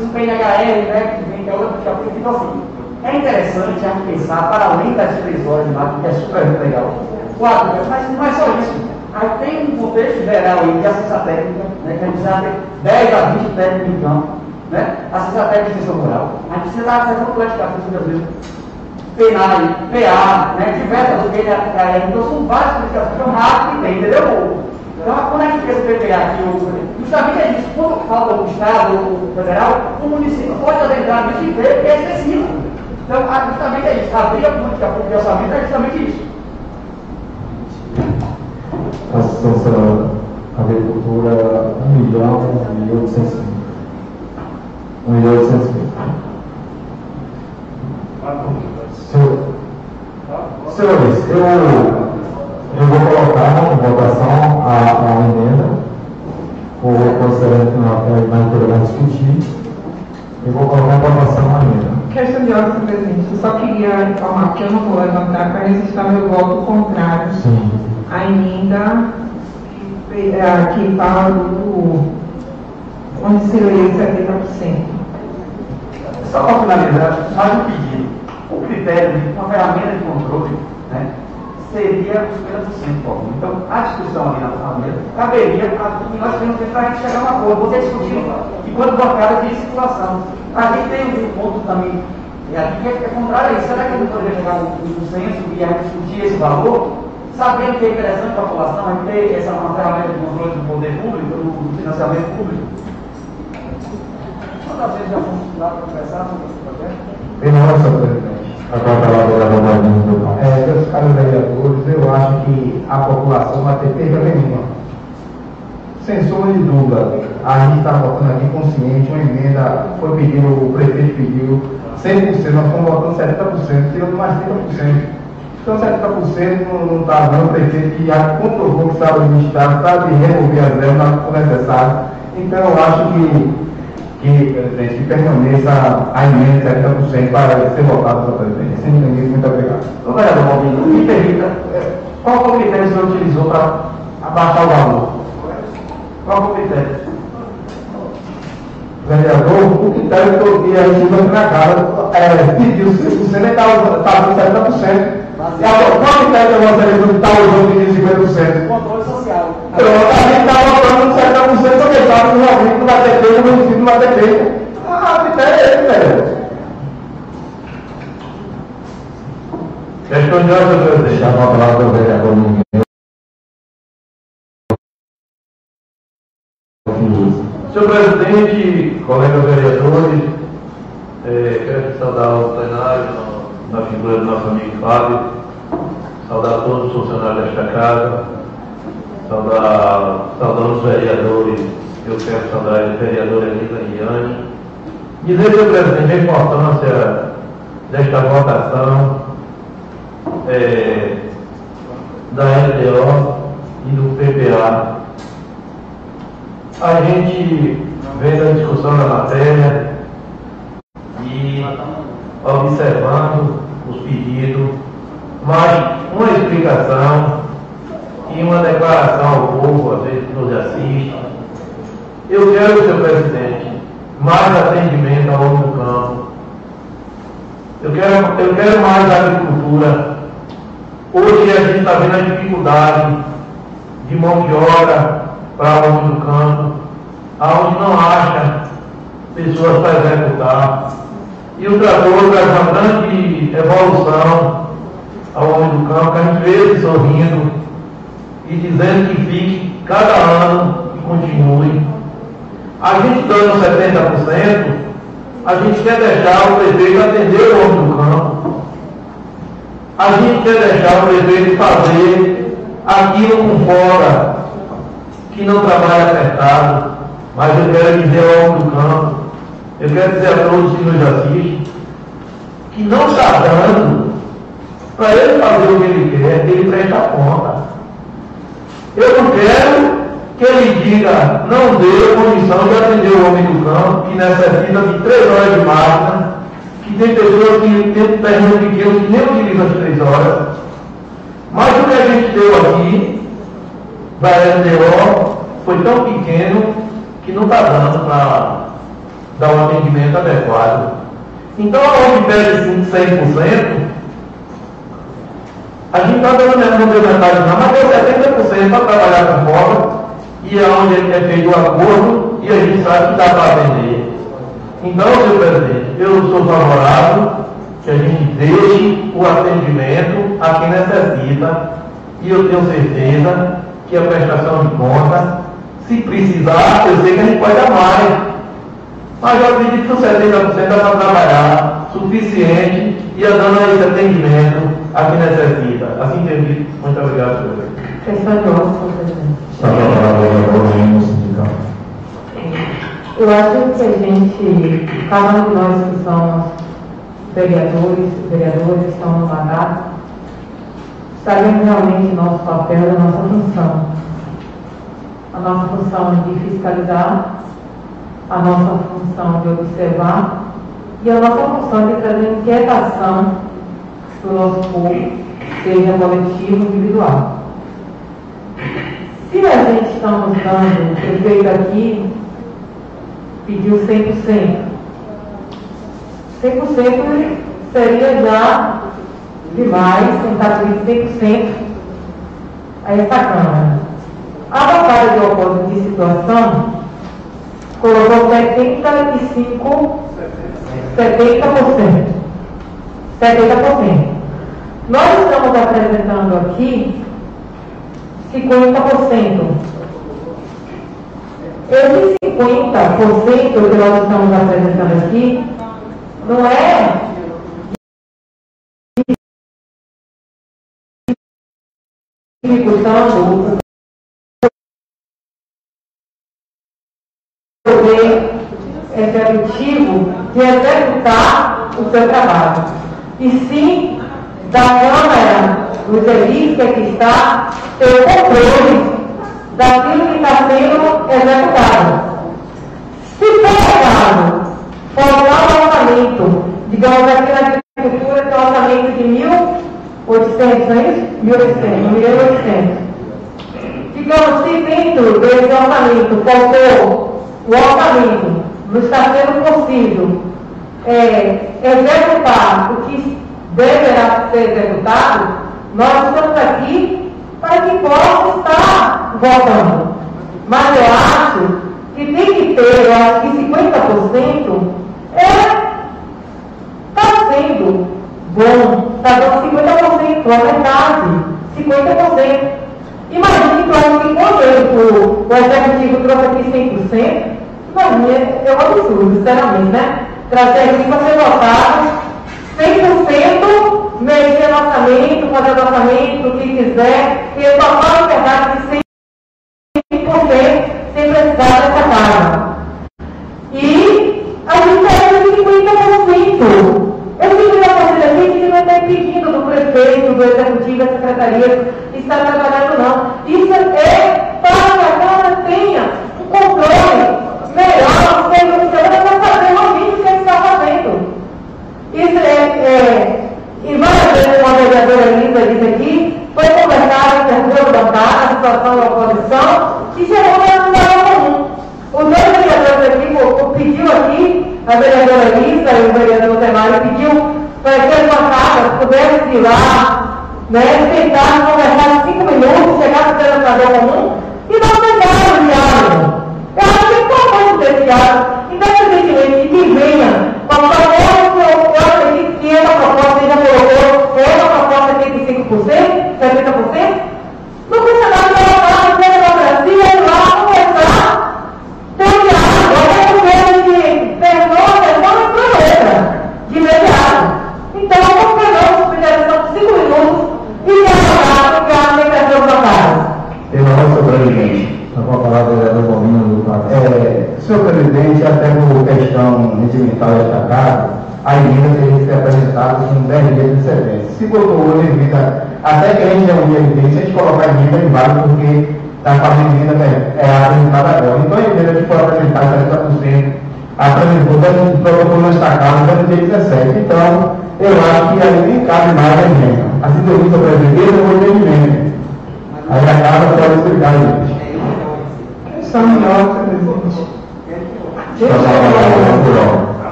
Speaker 7: Um PNHR, né? Que vem que é outra política pública, então assim. É interessante a gente pensar, para além das três horas de mato, que é super legal, quatro, mas não é só isso. Aí tem um contexto geral aí de assistência técnica, né, que a gente precisa ter 10 a 20 técnicos em campo, né? Assistência técnica extensão rural. A gente precisa dar essa complexidade muitas vezes. PENAI, PA, né, diversas outras PNHR, então são várias que são rápidas e tem, entendeu? Então, quando a gente pensa o PPA aqui, justamente é isso, quando falta o Estado o federal, o município pode adentrar nisso e ver que é excessivo. Então, justamente é isso, abrir a política pública de orçamento é justamente isso.
Speaker 3: Assistência à agricultura, 1 milhão e 800 mil. 1 milhão e 800 mil. Senhor- Senhores, eu, eu vou colocar em votação a, a emenda, ou considerando que não vai poder discutir, eu vou colocar em votação a emenda.
Speaker 4: Questão de ordem, senhor presidente. Eu só queria informar que eu não vou levantar para registrar meu voto contrário
Speaker 3: Sim.
Speaker 4: à emenda que, eh, que fala do onde se lê 70%.
Speaker 7: Só para finalizar, mais um pedido. O critério de uma ferramenta de controle seria os 50% por ano. Então, a discussão ali na mesa caberia a que nós temos a gente chegar a um acordo. Você discutir enquanto bancada de situação. A gente tem um ponto também é, aqui que é, é contrário a isso. Será que não poderia chegar a um consenso e discutir esse valor? Sabendo que é interessante para a população gente ter essa uma ferramenta de controle do poder público, do financiamento público. Quantas vezes já fomos lá para conversar sobre esse projeto?
Speaker 3: Em nome, senhor presidente. A palavra é da Romarinho do Cal.
Speaker 11: É, caros vereadores, eu acho que a população vai ter perda nenhuma. Sem sombra de dúvida, a gente está votando aqui consciente, uma emenda, foi pedido, o prefeito pediu 100%, nós estamos votando 70%, tirando mais 30%. Então 70% não está não, o prefeito que já comprovou que sabe administrar, sabe remover as na for necessário. Então eu acho que, que presidente, que permaneça a emenda de 70% para ser votada pela presidente. Sem ninguém, muito obrigado.
Speaker 7: Ô, vereador Balbino, me permita, é, qual foi o critério que o senhor utilizou para abaixar o valor? Qual foi o critério?
Speaker 11: vereador, o critério que eu- que a gente usa na cara, é, pediu 5%, ele está usando 70%. E agora, qual que a nossa eleição está usando de 50%?
Speaker 7: Controle social.
Speaker 11: Pronto, a gente está votando 70%, só que sabe que realmente não vai ter feito, o município não vai ter feito. Ah, o critério é esse, vereador.
Speaker 5: Questão de ordem, senhor presidente.
Speaker 3: Chama a palavra o vereador Miguel.
Speaker 5: Senhor presidente, colegas vereadores, eh, quero saudar o plenário na, na figura do nosso amigo Fábio, saudar todos os funcionários desta casa, saudar, saudar os vereadores, eu quero saudar a vereadora Elisa Iane, dizer, senhor presidente, a importância desta votação eh, da LDO e do PPA a. Gente vendo a discussão da matéria e observando os pedidos, mas uma explicação e uma declaração ao povo, às vezes que nos assiste. Eu quero, senhor presidente, mais atendimento ao homem do campo. Eu quero, eu quero mais agricultura. Hoje a gente está vendo a dificuldade de mão de obra para o homem do campo, aonde não acha pessoas para executar. E o trator traz uma grande evolução ao homem do campo, vê ele sorrindo e dizendo que fique cada ano e continue. A gente dando 70%, a gente quer deixar o prefeito atender o homem do campo. A gente quer deixar o prefeito fazer aquilo com fora que não trabalha apertado, mas eu quero dizer ao homem do campo, eu quero dizer a todos que nos assistem, que não está dando para ele fazer o que ele quer, ele presta conta. Eu não quero que ele diga, não deu condição de atender o homem do campo, que necessita de três horas de máquina, que tem pessoas que têm terreno pequeno que nem utilizam as três horas. Mas o que a gente deu aqui, da LDO, foi tão pequeno que não está dando para dar um atendimento adequado. Então, onde pede 100%, a gente está dando mesmo, metade não, mas deu 70% para trabalhar com folga, e é onde é feito o acordo, e a gente sabe que dá para atender. Então, senhor presidente, eu sou favorável que a gente deixe o atendimento a quem necessita, e eu tenho certeza que a prestação de conta, se precisar, eu sei que a gente pode dar mais. Mas eu acredito que os 70% dá para trabalhar suficiente e a dando esse atendimento a quem necessita. Assim entendi. Muito obrigado,
Speaker 3: a palavra o vereador Lemos, sindical.
Speaker 9: Eu acho que a gente, cada um de nós que somos vereadores, vereadores que estão no mandato, sabemos realmente nosso papel e a nossa função. A nossa função de fiscalizar, a nossa função de observar e a nossa função de trazer inquietação para o nosso povo, seja coletivo ou individual. Se a gente está dando, o prefeito aqui pediu 100%, 100% seria já demais tentar pedir 100% a essa Câmara. A bancada de oposição de situação colocou 75, 70%. 70%. Nós estamos apresentando aqui 50%. Esse 50% que nós estamos apresentando aqui não é executivo de executar o seu trabalho, e sim da Câmara, serviços que está, ter o controle daquilo que está sendo executado. Se for errado, formar um orçamento, digamos aqui na agricultura tem um orçamento de 1.800, não é isso? 1.800, 1.800 digamos, se dentro desse orçamento faltou o orçamento, não está sendo possível é, executar o que deverá ser executado, nós estamos aqui para que possa estar votando. Mas eu acho que tem que ter, eu acho que 50% é está sendo bom, está dando 50%, a metade, 50%. Imagine, que quando o, o executivo trouxe aqui 100%, para mim é, é um absurdo, sinceramente, né? Trazer aqui para ser votado 100%, mexer orçamento, fazer o orçamento, o que quiser, ter total liberdade de 100% sem precisar dessa casa. E a gente tem 50%. Eu fico na a gente que não está impedindo do prefeito, do executivo, da secretaria estar trabalhando, não. Isso é para que a Câmara tenha um controle melhor, seja o que ela vai fazer realmente o que está fazendo. Isso é, é e várias vezes uma vereadora Lisa disse aqui, foi conversado o da a situação da oposição, e chegou a um lugar comum. Os dois vereadores aqui pediu aqui, a vereadora Lisa e o vereador Temário pediu para que as bancadas pudessem ir lá, né, tentar conversar cinco minutos, chegar no denominador comum e não tentar o diálogo. Eu acho que é importante ter diálogo,
Speaker 11: Se botou hoje emenda, até que a gente reunir a evidência, a gente colocar a em vale, porque está fazendo emenda né, é apresentada agora. Então a emenda que for apresentada 40%, apresentou, o não está claro, no dia 17. Então, eu acho que ali nem cabe mais a emenda. Assim eu disse ao presidente, eu vou ter emenda. Aí a casa pode explicar
Speaker 4: nota, presidente.
Speaker 3: Só a palavra,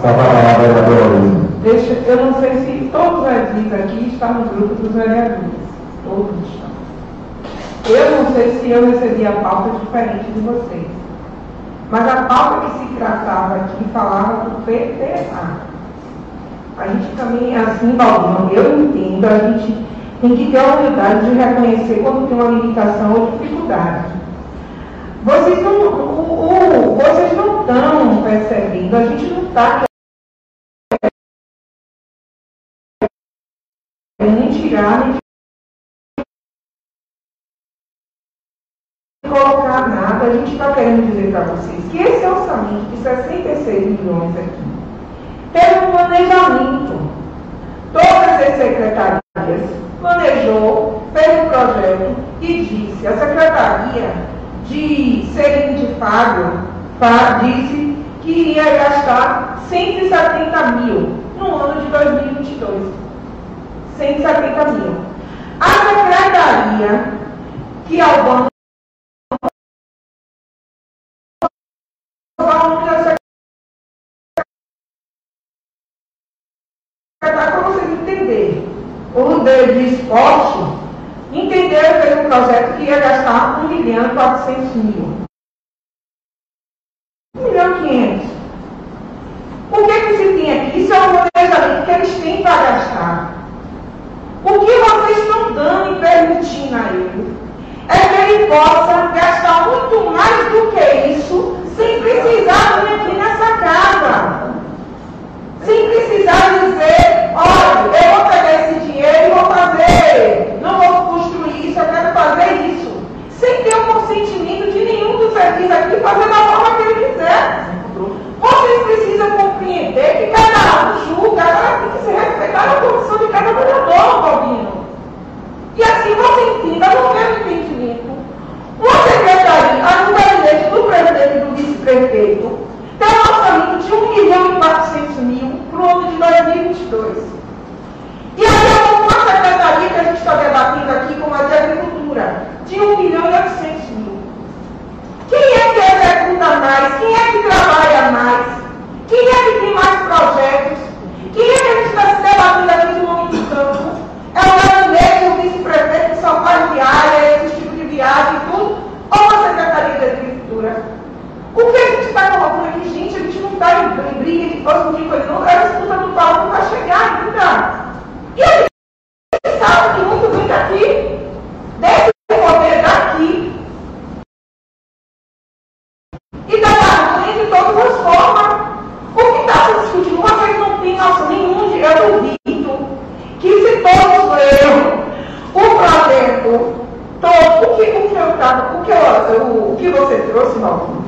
Speaker 3: Só para a palavra, vereador Luiz.
Speaker 4: Deixa, eu não sei se todos os aqui aqui estão no grupo dos vereadores. Todos estão. Eu não sei se eu recebi a pauta diferente de vocês. Mas a pauta que se tratava aqui falava do PTA. A gente também, assim, Baldino, eu entendo, a gente tem que ter a humildade de reconhecer quando tem uma limitação ou dificuldade. Vocês não, o, o, vocês não estão percebendo, a gente não está tirar, nem colocar nada. A gente está querendo dizer para vocês que esse orçamento de 66 milhões aqui teve um planejamento. Todas as secretarias planejou, fez um projeto e disse, a Secretaria de Serem de Fábio disse que iria gastar 170 mil no ano de 2022. 170 mil. A Secretaria, que é o banco para vocês entenderem. O de esporte entenderam que um projeto que ia gastar 1 milhão e 400 mil. 1 milhão e 500. O que, que se tem aqui? Isso é um planejamento que eles têm para gastar. O que vocês estão dando e permitindo a ele é que ele possa gastar muito mais do que isso sem precisar vir aqui nessa casa. Sem precisar dizer, olha, eu vou pegar esse dinheiro e vou fazer, não vou construir isso, eu quero fazer isso. Sem ter o consentimento de nenhum dos serviços aqui fazer da forma que ele quiser. Vocês precisam compreender que cada um julga, cada agora tem que se respeitar a posição de cada vereador, Balbino. E assim você entenda, não é um entendimento. Uma secretaria, a gabinete do presidente e do vice-prefeito, tem um orçamento de 1 milhão e 400 mil para o ano de 2022. E aí, uma secretaria que a gente está debatendo aqui, como a de agricultura, de 1 milhão e 800 mil. Quem é que executa mais? Quem é que trabalha mais? Quem é que tem mais projetos? Quem é que a gente está se debatendo aqui de um do campo? É o gabinete, o vice-prefeito que só faz diária, esse tipo de viagem e tudo? Ou a Secretaria da Agricultura? O que a gente está colocando aqui, gente, a gente não está em briga de posto com coisa, não, a escuta do palco, não vai chegar ainda. E a gente sabe que muito bem aqui, desde transforma. O que está se discutindo? Vocês não têm noção nenhum de eu duvido que se todos lerem o projeto todo, o que, o que, eu, o que, eu, o que você trouxe, Malvinho,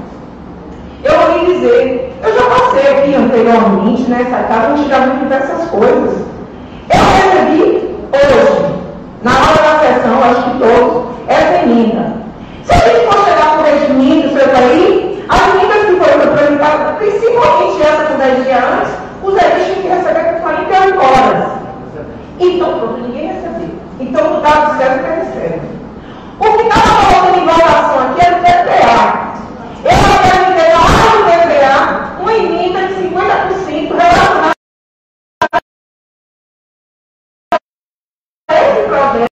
Speaker 4: eu vou lhe dizer, eu já passei aqui anteriormente nessa etapa, a gente já viu diversas coisas. Eu recebi hoje, na hora da sessão, acho que todos, essa emenda. Se a gente fosse 10 dias, os EDs têm que receber com 48 horas. Então, pronto, ninguém recebeu. Então, o dado certo que recebe. O que estava falando de inovação aqui era o DPA. Eu organizei na lá no DPA uma emenda de 50% relacionada a esse problema.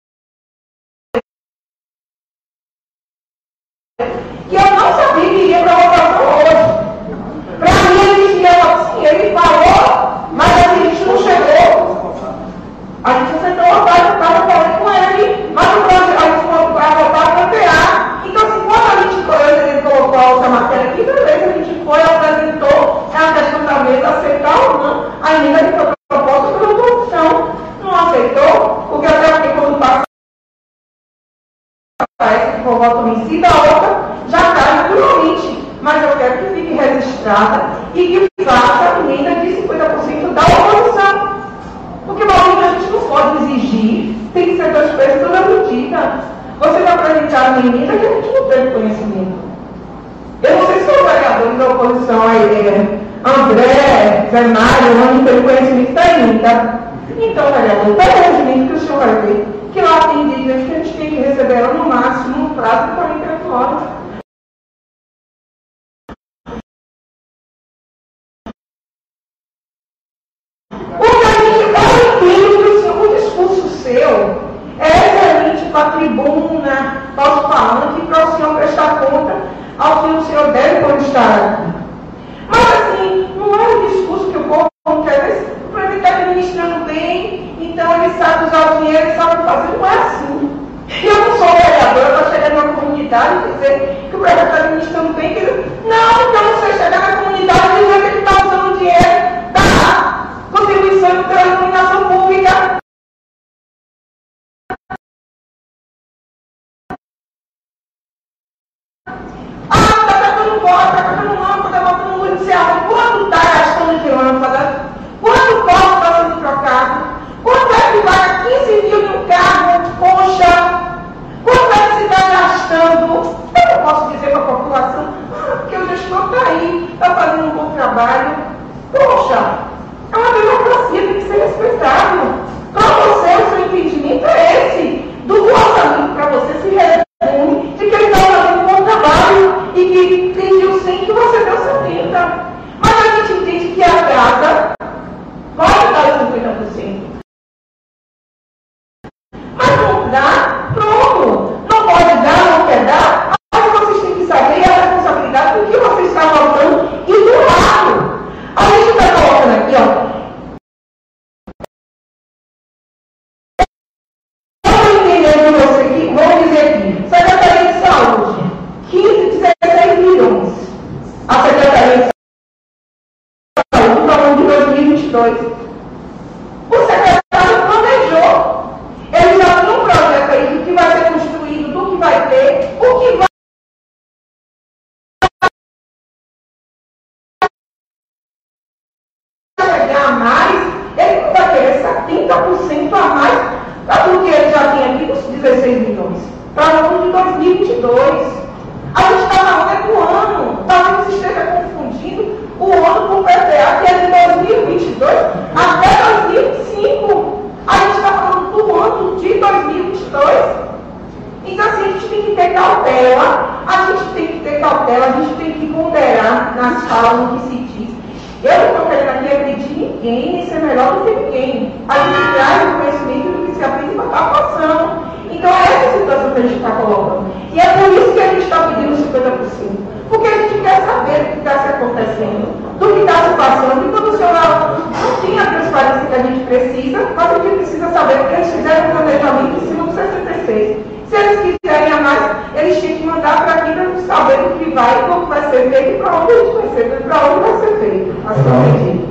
Speaker 4: Vai, como vai ser feito e para onde a gente vai ser, para onde vai ser feito. Assim,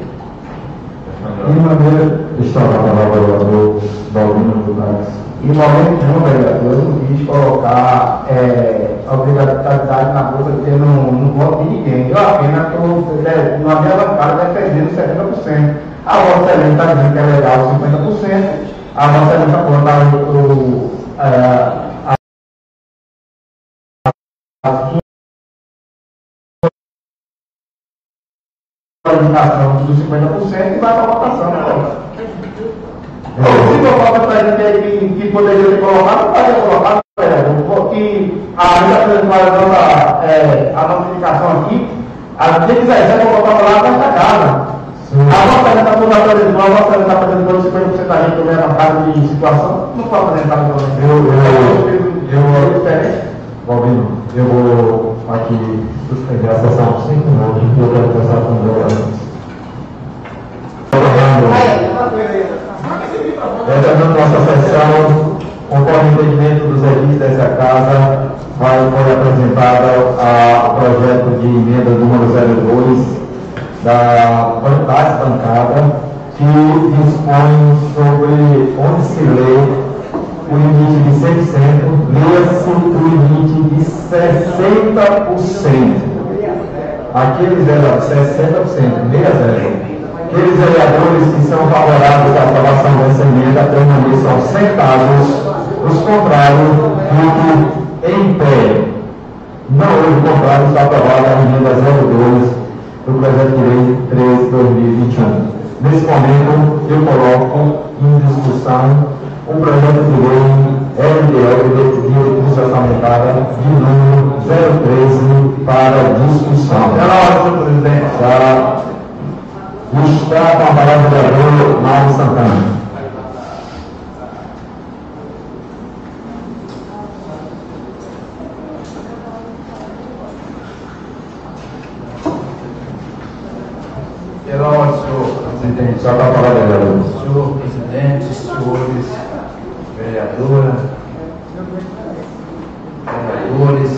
Speaker 3: De maneira, deixa eu falar para o vereador Balbino Lucas.
Speaker 11: Em momento nenhum, vereador, eu não quis colocar é, obrigatoriedade na bolsa porque eu não, não voto de ninguém. Eu apenas estou é, na minha bancada defendendo 70%. A vossa excelência está dizendo que é legal 50%. A vossa excelência está falando o, é, limitação dos 50% e vai para a votação. Né? Se for falta para ele que, que poderia ter colocado, poderia colocado, porque a é, a nossa indicação aqui, a quem quiser, já vou botar lá nesta casa. A nossa está aposentando, a nossa está aposentando 50% da gente também na casa de situação, não pode aposentar
Speaker 3: eu, eu, eu, eu, diferente. Bobino, eu aqui suspender a sessão 5 minutos e eu quero conversar com o meu Retornando nossa sessão, conforme o entendimento dos edis dessa casa, vai, foi apresentado o projeto de emenda número 02 da, bancada, que dispõe sobre onde se lê o limite de 600, leia-se o limite de 60%. Aqueles eram 60%, meia zero. Aqueles vereadores que são favoráveis à aprovação dessa emenda permaneçam sentados, os contrários fiquem em pé. Não houve contrário, está aprovada a emenda 02 do projeto de lei 3 de 2021. Nesse momento, eu coloco em discussão o projeto de lei LDL de recurso orçamentária de número 013 para discussão.
Speaker 11: Pela ordem, presidente.
Speaker 3: Tá está com a palavra o vereador Mário Santana.
Speaker 6: Pela ordem, senhor presidente.
Speaker 3: Só para falar, vereador.
Speaker 6: Senhor presidente, senhores vereadora, vereadores,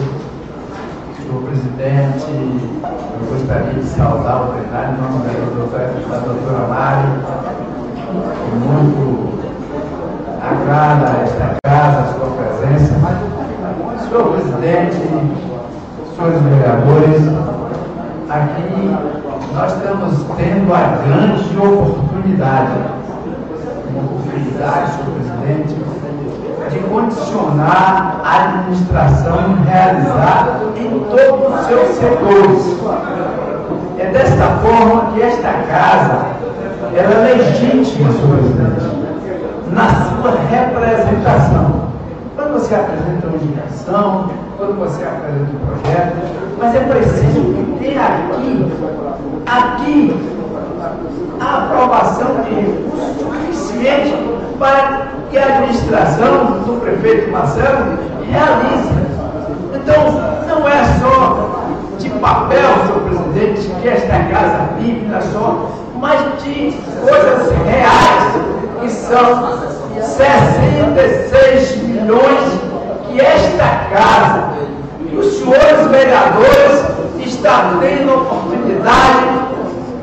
Speaker 6: senhor presidente, eu gostaria de saudar o plenário em nome da, da doutora Mari, que muito agrada esta casa, a sua presença. Senhor presidente, senhores vereadores, aqui nós estamos tendo a grande oportunidade, uma oportunidade, senhor presidente, de condicionar a administração realizada em todos os seus setores. É desta forma que esta casa ela é legítima, senhor presidente, na sua representação. Quando você apresenta uma indicação, quando você apresenta um projeto, mas é preciso ter aqui, aqui, a aprovação de recursos suficientes para que a administração do prefeito Marcelo realize. Então, não é só de papel, senhor presidente, que esta casa vive, só, mas de coisas reais, que são 66 milhões que esta casa e os senhores vereadores estão tendo a oportunidade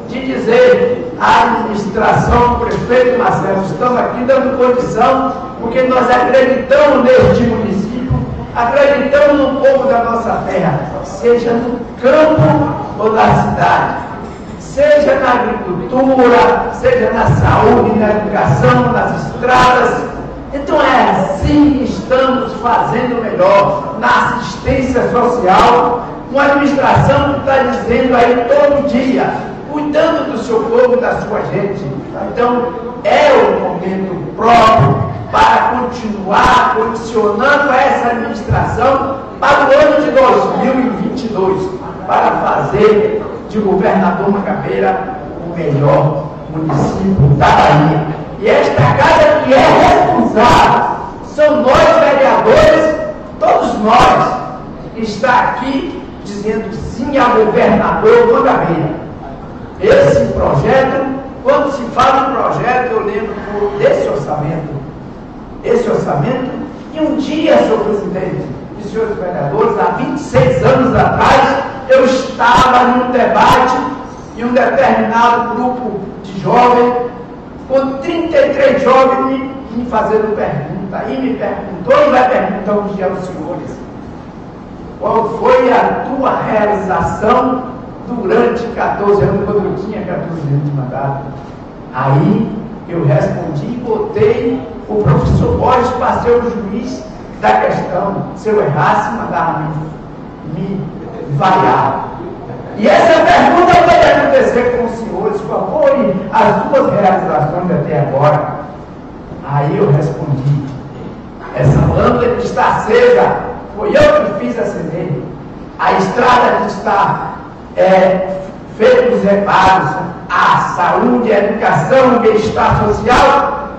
Speaker 6: de dizer à administração, o prefeito Marcelo, estamos aqui dando condição, porque nós acreditamos neste município, acreditamos no povo da nossa terra, seja no campo ou na cidade, seja na agricultura, seja na saúde, na educação, nas estradas. Então é assim que estamos fazendo melhor na assistência social, uma administração que está dizendo aí todo dia, cuidando do seu povo e da sua gente. Então, é o momento próprio para continuar condicionando essa administração para o ano de 2022, para fazer de governador Mangabeira o melhor município da Bahia. E esta casa que é responsável são nós, vereadores, todos nós, que está aqui dizendo sim ao governador Mangabeira. Esse projeto quando se fala em projeto, eu lembro desse orçamento, esse orçamento, e um dia, senhor presidente e senhores vereadores, há 26 anos atrás, eu estava num debate e um determinado grupo de jovens, com 33 jovens me, me fazendo pergunta, e me perguntou, e vai perguntar um dia aos senhores, qual foi a tua realização durante 14 anos, quando eu tinha 14 anos de mandato? Aí eu respondi e botei o professor Borges para ser o juiz da questão. Se eu errasse, mandava me, vaiar. E essa pergunta pode acontecer com os senhores, qual foi as duas realizações até agora? Aí eu respondi, essa lâmpada que está acesa, foi eu que fiz acender. A estrada que está é, feita os reparos, a saúde, a educação, o bem-estar social,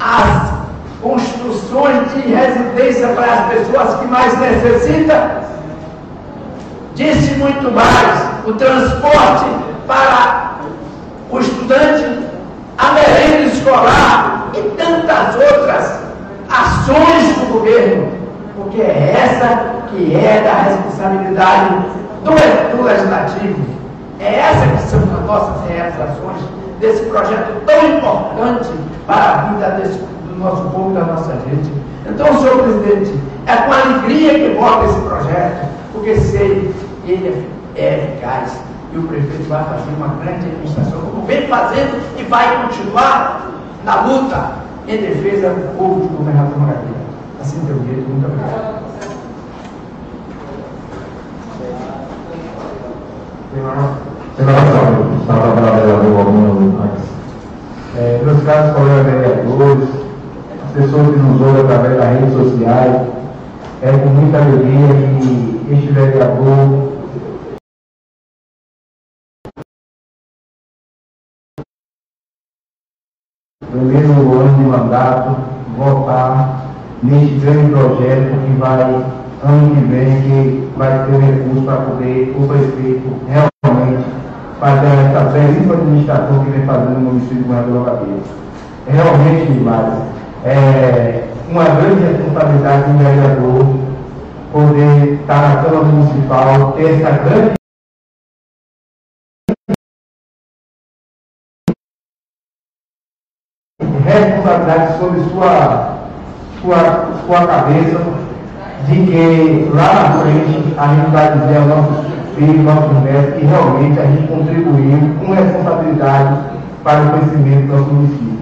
Speaker 6: as construções de residência para as pessoas que mais necessitam, Disse muito mais: o transporte para o estudante, a merenda escolar e tantas outras ações do governo, porque é essa que é da responsabilidade do, legislativo. É essa que são as nossas realizações desse projeto tão importante para a vida desse, do nosso povo da nossa gente. Então, senhor presidente, é com alegria que voto esse projeto, porque sei que ele é eficaz e o prefeito vai fazer uma grande administração, como vem fazendo e vai continuar na luta em defesa do povo de governador Maravilha. Assim deu direito. Muito obrigado.
Speaker 3: Senador, estava vereador algum antes.
Speaker 11: É, meus caros colegas vereadores, as pessoas que nos ouvem através das redes sociais, é com muita alegria que este vereador primeiro ano de mandato, votar neste grande projeto que vai, ano que vem, que vai ter recurso para poder o prefeito realmente fazer essa belíssima administração que vem fazendo no município de Governador Gabeira. Realmente, Maris, é uma grande responsabilidade do vereador poder estar na Câmara Municipal, ter essa grande responsabilidade sobre sua, sua, sua cabeça, de que lá na frente a gente vai dizer aos nossos filhos, nossos netos, que realmente a gente contribuiu com responsabilidade para o crescimento do nosso município.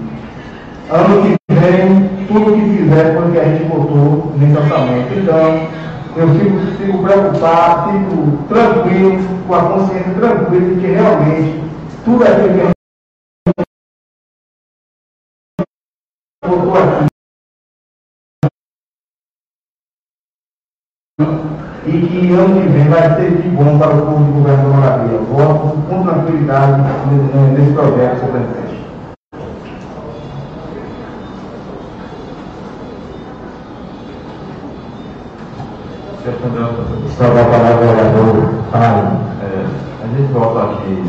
Speaker 11: Ano que vem, tudo que fizer foi o que a gente botou nesse orçamento. Então, eu fico, fico preocupado, fico tranquilo, com a consciência tranquila de que realmente tudo aquilo que a botou aqui. E que ano que vem vai ser de bom para o povo do governo do Maravilha. Voto com tranquilidade nesse projeto, senhor presidente.
Speaker 3: Só para falar, vereador,
Speaker 5: É, a gente volta aqui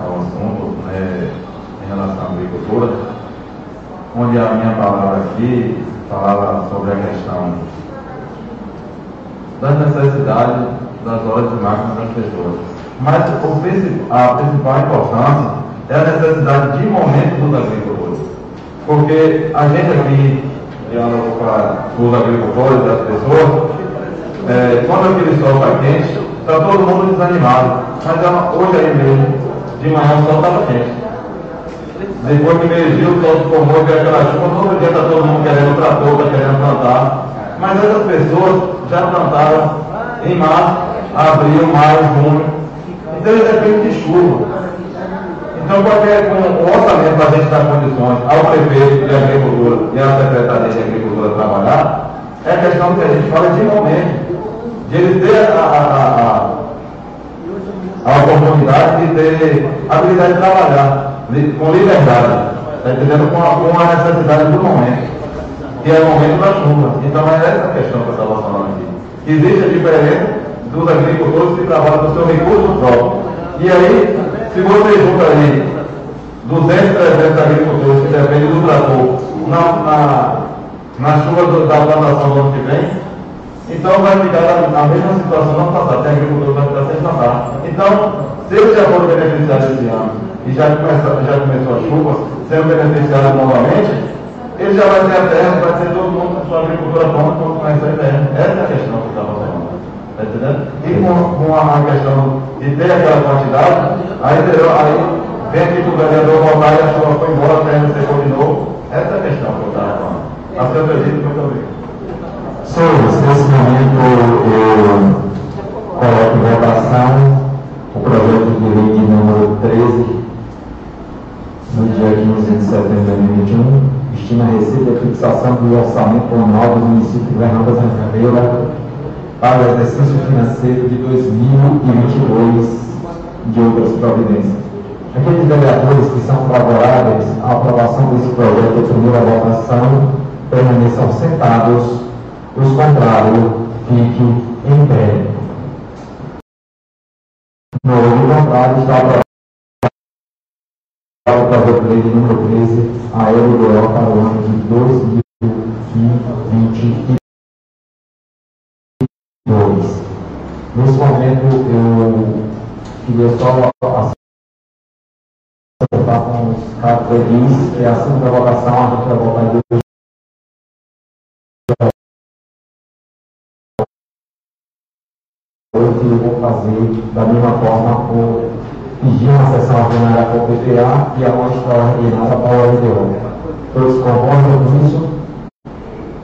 Speaker 5: ao assunto né, em relação à agricultura, onde a minha palavra aqui falava sobre a questão das necessidades das horas de máquina das pessoas. Mas o, a principal importância é a necessidade de momento dos agricultores. Porque a gente aqui, diálogo com os agricultores, das pessoas, é, quando aquele sol está quente, está todo mundo desanimado. Mas é hoje aí mesmo, de manhã o sol estava quente. Depois que meio-dia o sol se formou e veio aquela chuva, todo dia está todo mundo querendo trator, está querendo plantar. Mas essas pessoas já plantaram em março, abril, maio, junho. Então eles dependem de chuva. Então, qualquer com o orçamento para a gente dar condições ao prefeito de agricultura e à secretaria de agricultura trabalhar, é questão que a gente fala de momento de ele ter a, a, a, a oportunidade de ter a habilidade de trabalhar com liberdade, está entendendo? Com a, com a necessidade do momento, que é o momento da chuva. Então é essa questão que eu estava falando. Existe a diferença dos agricultores que trabalham com seu recurso próprio. E aí, se você junta aí 200, 300 agricultores que dependem do trator na, na, na chuva do, da plantação do ano que vem, então vai ficar a, mesma situação no ano passado, tem agricultor que vai ficar sem plantar. Então, se eles já foram beneficiados esse ano e já, começa, já começou as chuvas, sendo beneficiados novamente, ele já vai ter a terra, vai ter todo mundo com sua agricultura pronta quando começar a terra. Essa é a questão que está fazendo. Está entendendo? E com, com a, a, questão de ter aquela quantidade, aí, aí vem aqui para o vereador voltar e a chuva foi embora, a de novo. Essa é a questão que eu estava falando. A senhora presidente, muito obrigado.
Speaker 3: Senhores, nesse momento eu coloco em votação o projeto de lei número 13, no dia 15 de setembro de 2021 destina a receita e fixação do orçamento anual do município de Governador Zancadeira para o exercício financeiro de 2022 de outras providências. Aqueles vereadores que são favoráveis à aprovação desse projeto em primeira votação permaneçam sentados, os contrários fiquem em pé. No contrário, está aprovado o projeto de lei número 13, a LDO para o ano de 2022. Nesse momento, eu queria só acertar com os caras que é a segunda votação, a gente vai votar em dois eu vou fazer da mesma forma por pedir uma sessão ordinária para o PPA e a uma extraordinária para o LDO. Todos concordam com isso?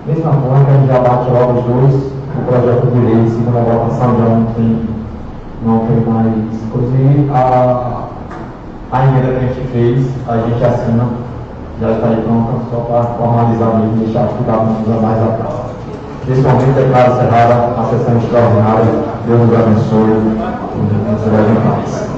Speaker 3: Mesma forma que a gente já bate logo os dois, o projeto de lei, segunda votação já não tem, não tem mais coisa. E a, a emenda que a gente fez, a gente assina, já está aí pronta, só para formalizar mesmo, deixar que dá mais a prazo. Nesse momento, declaro encerrada a sessão extraordinária. Deus nos abençoe. Deus nos abençoe.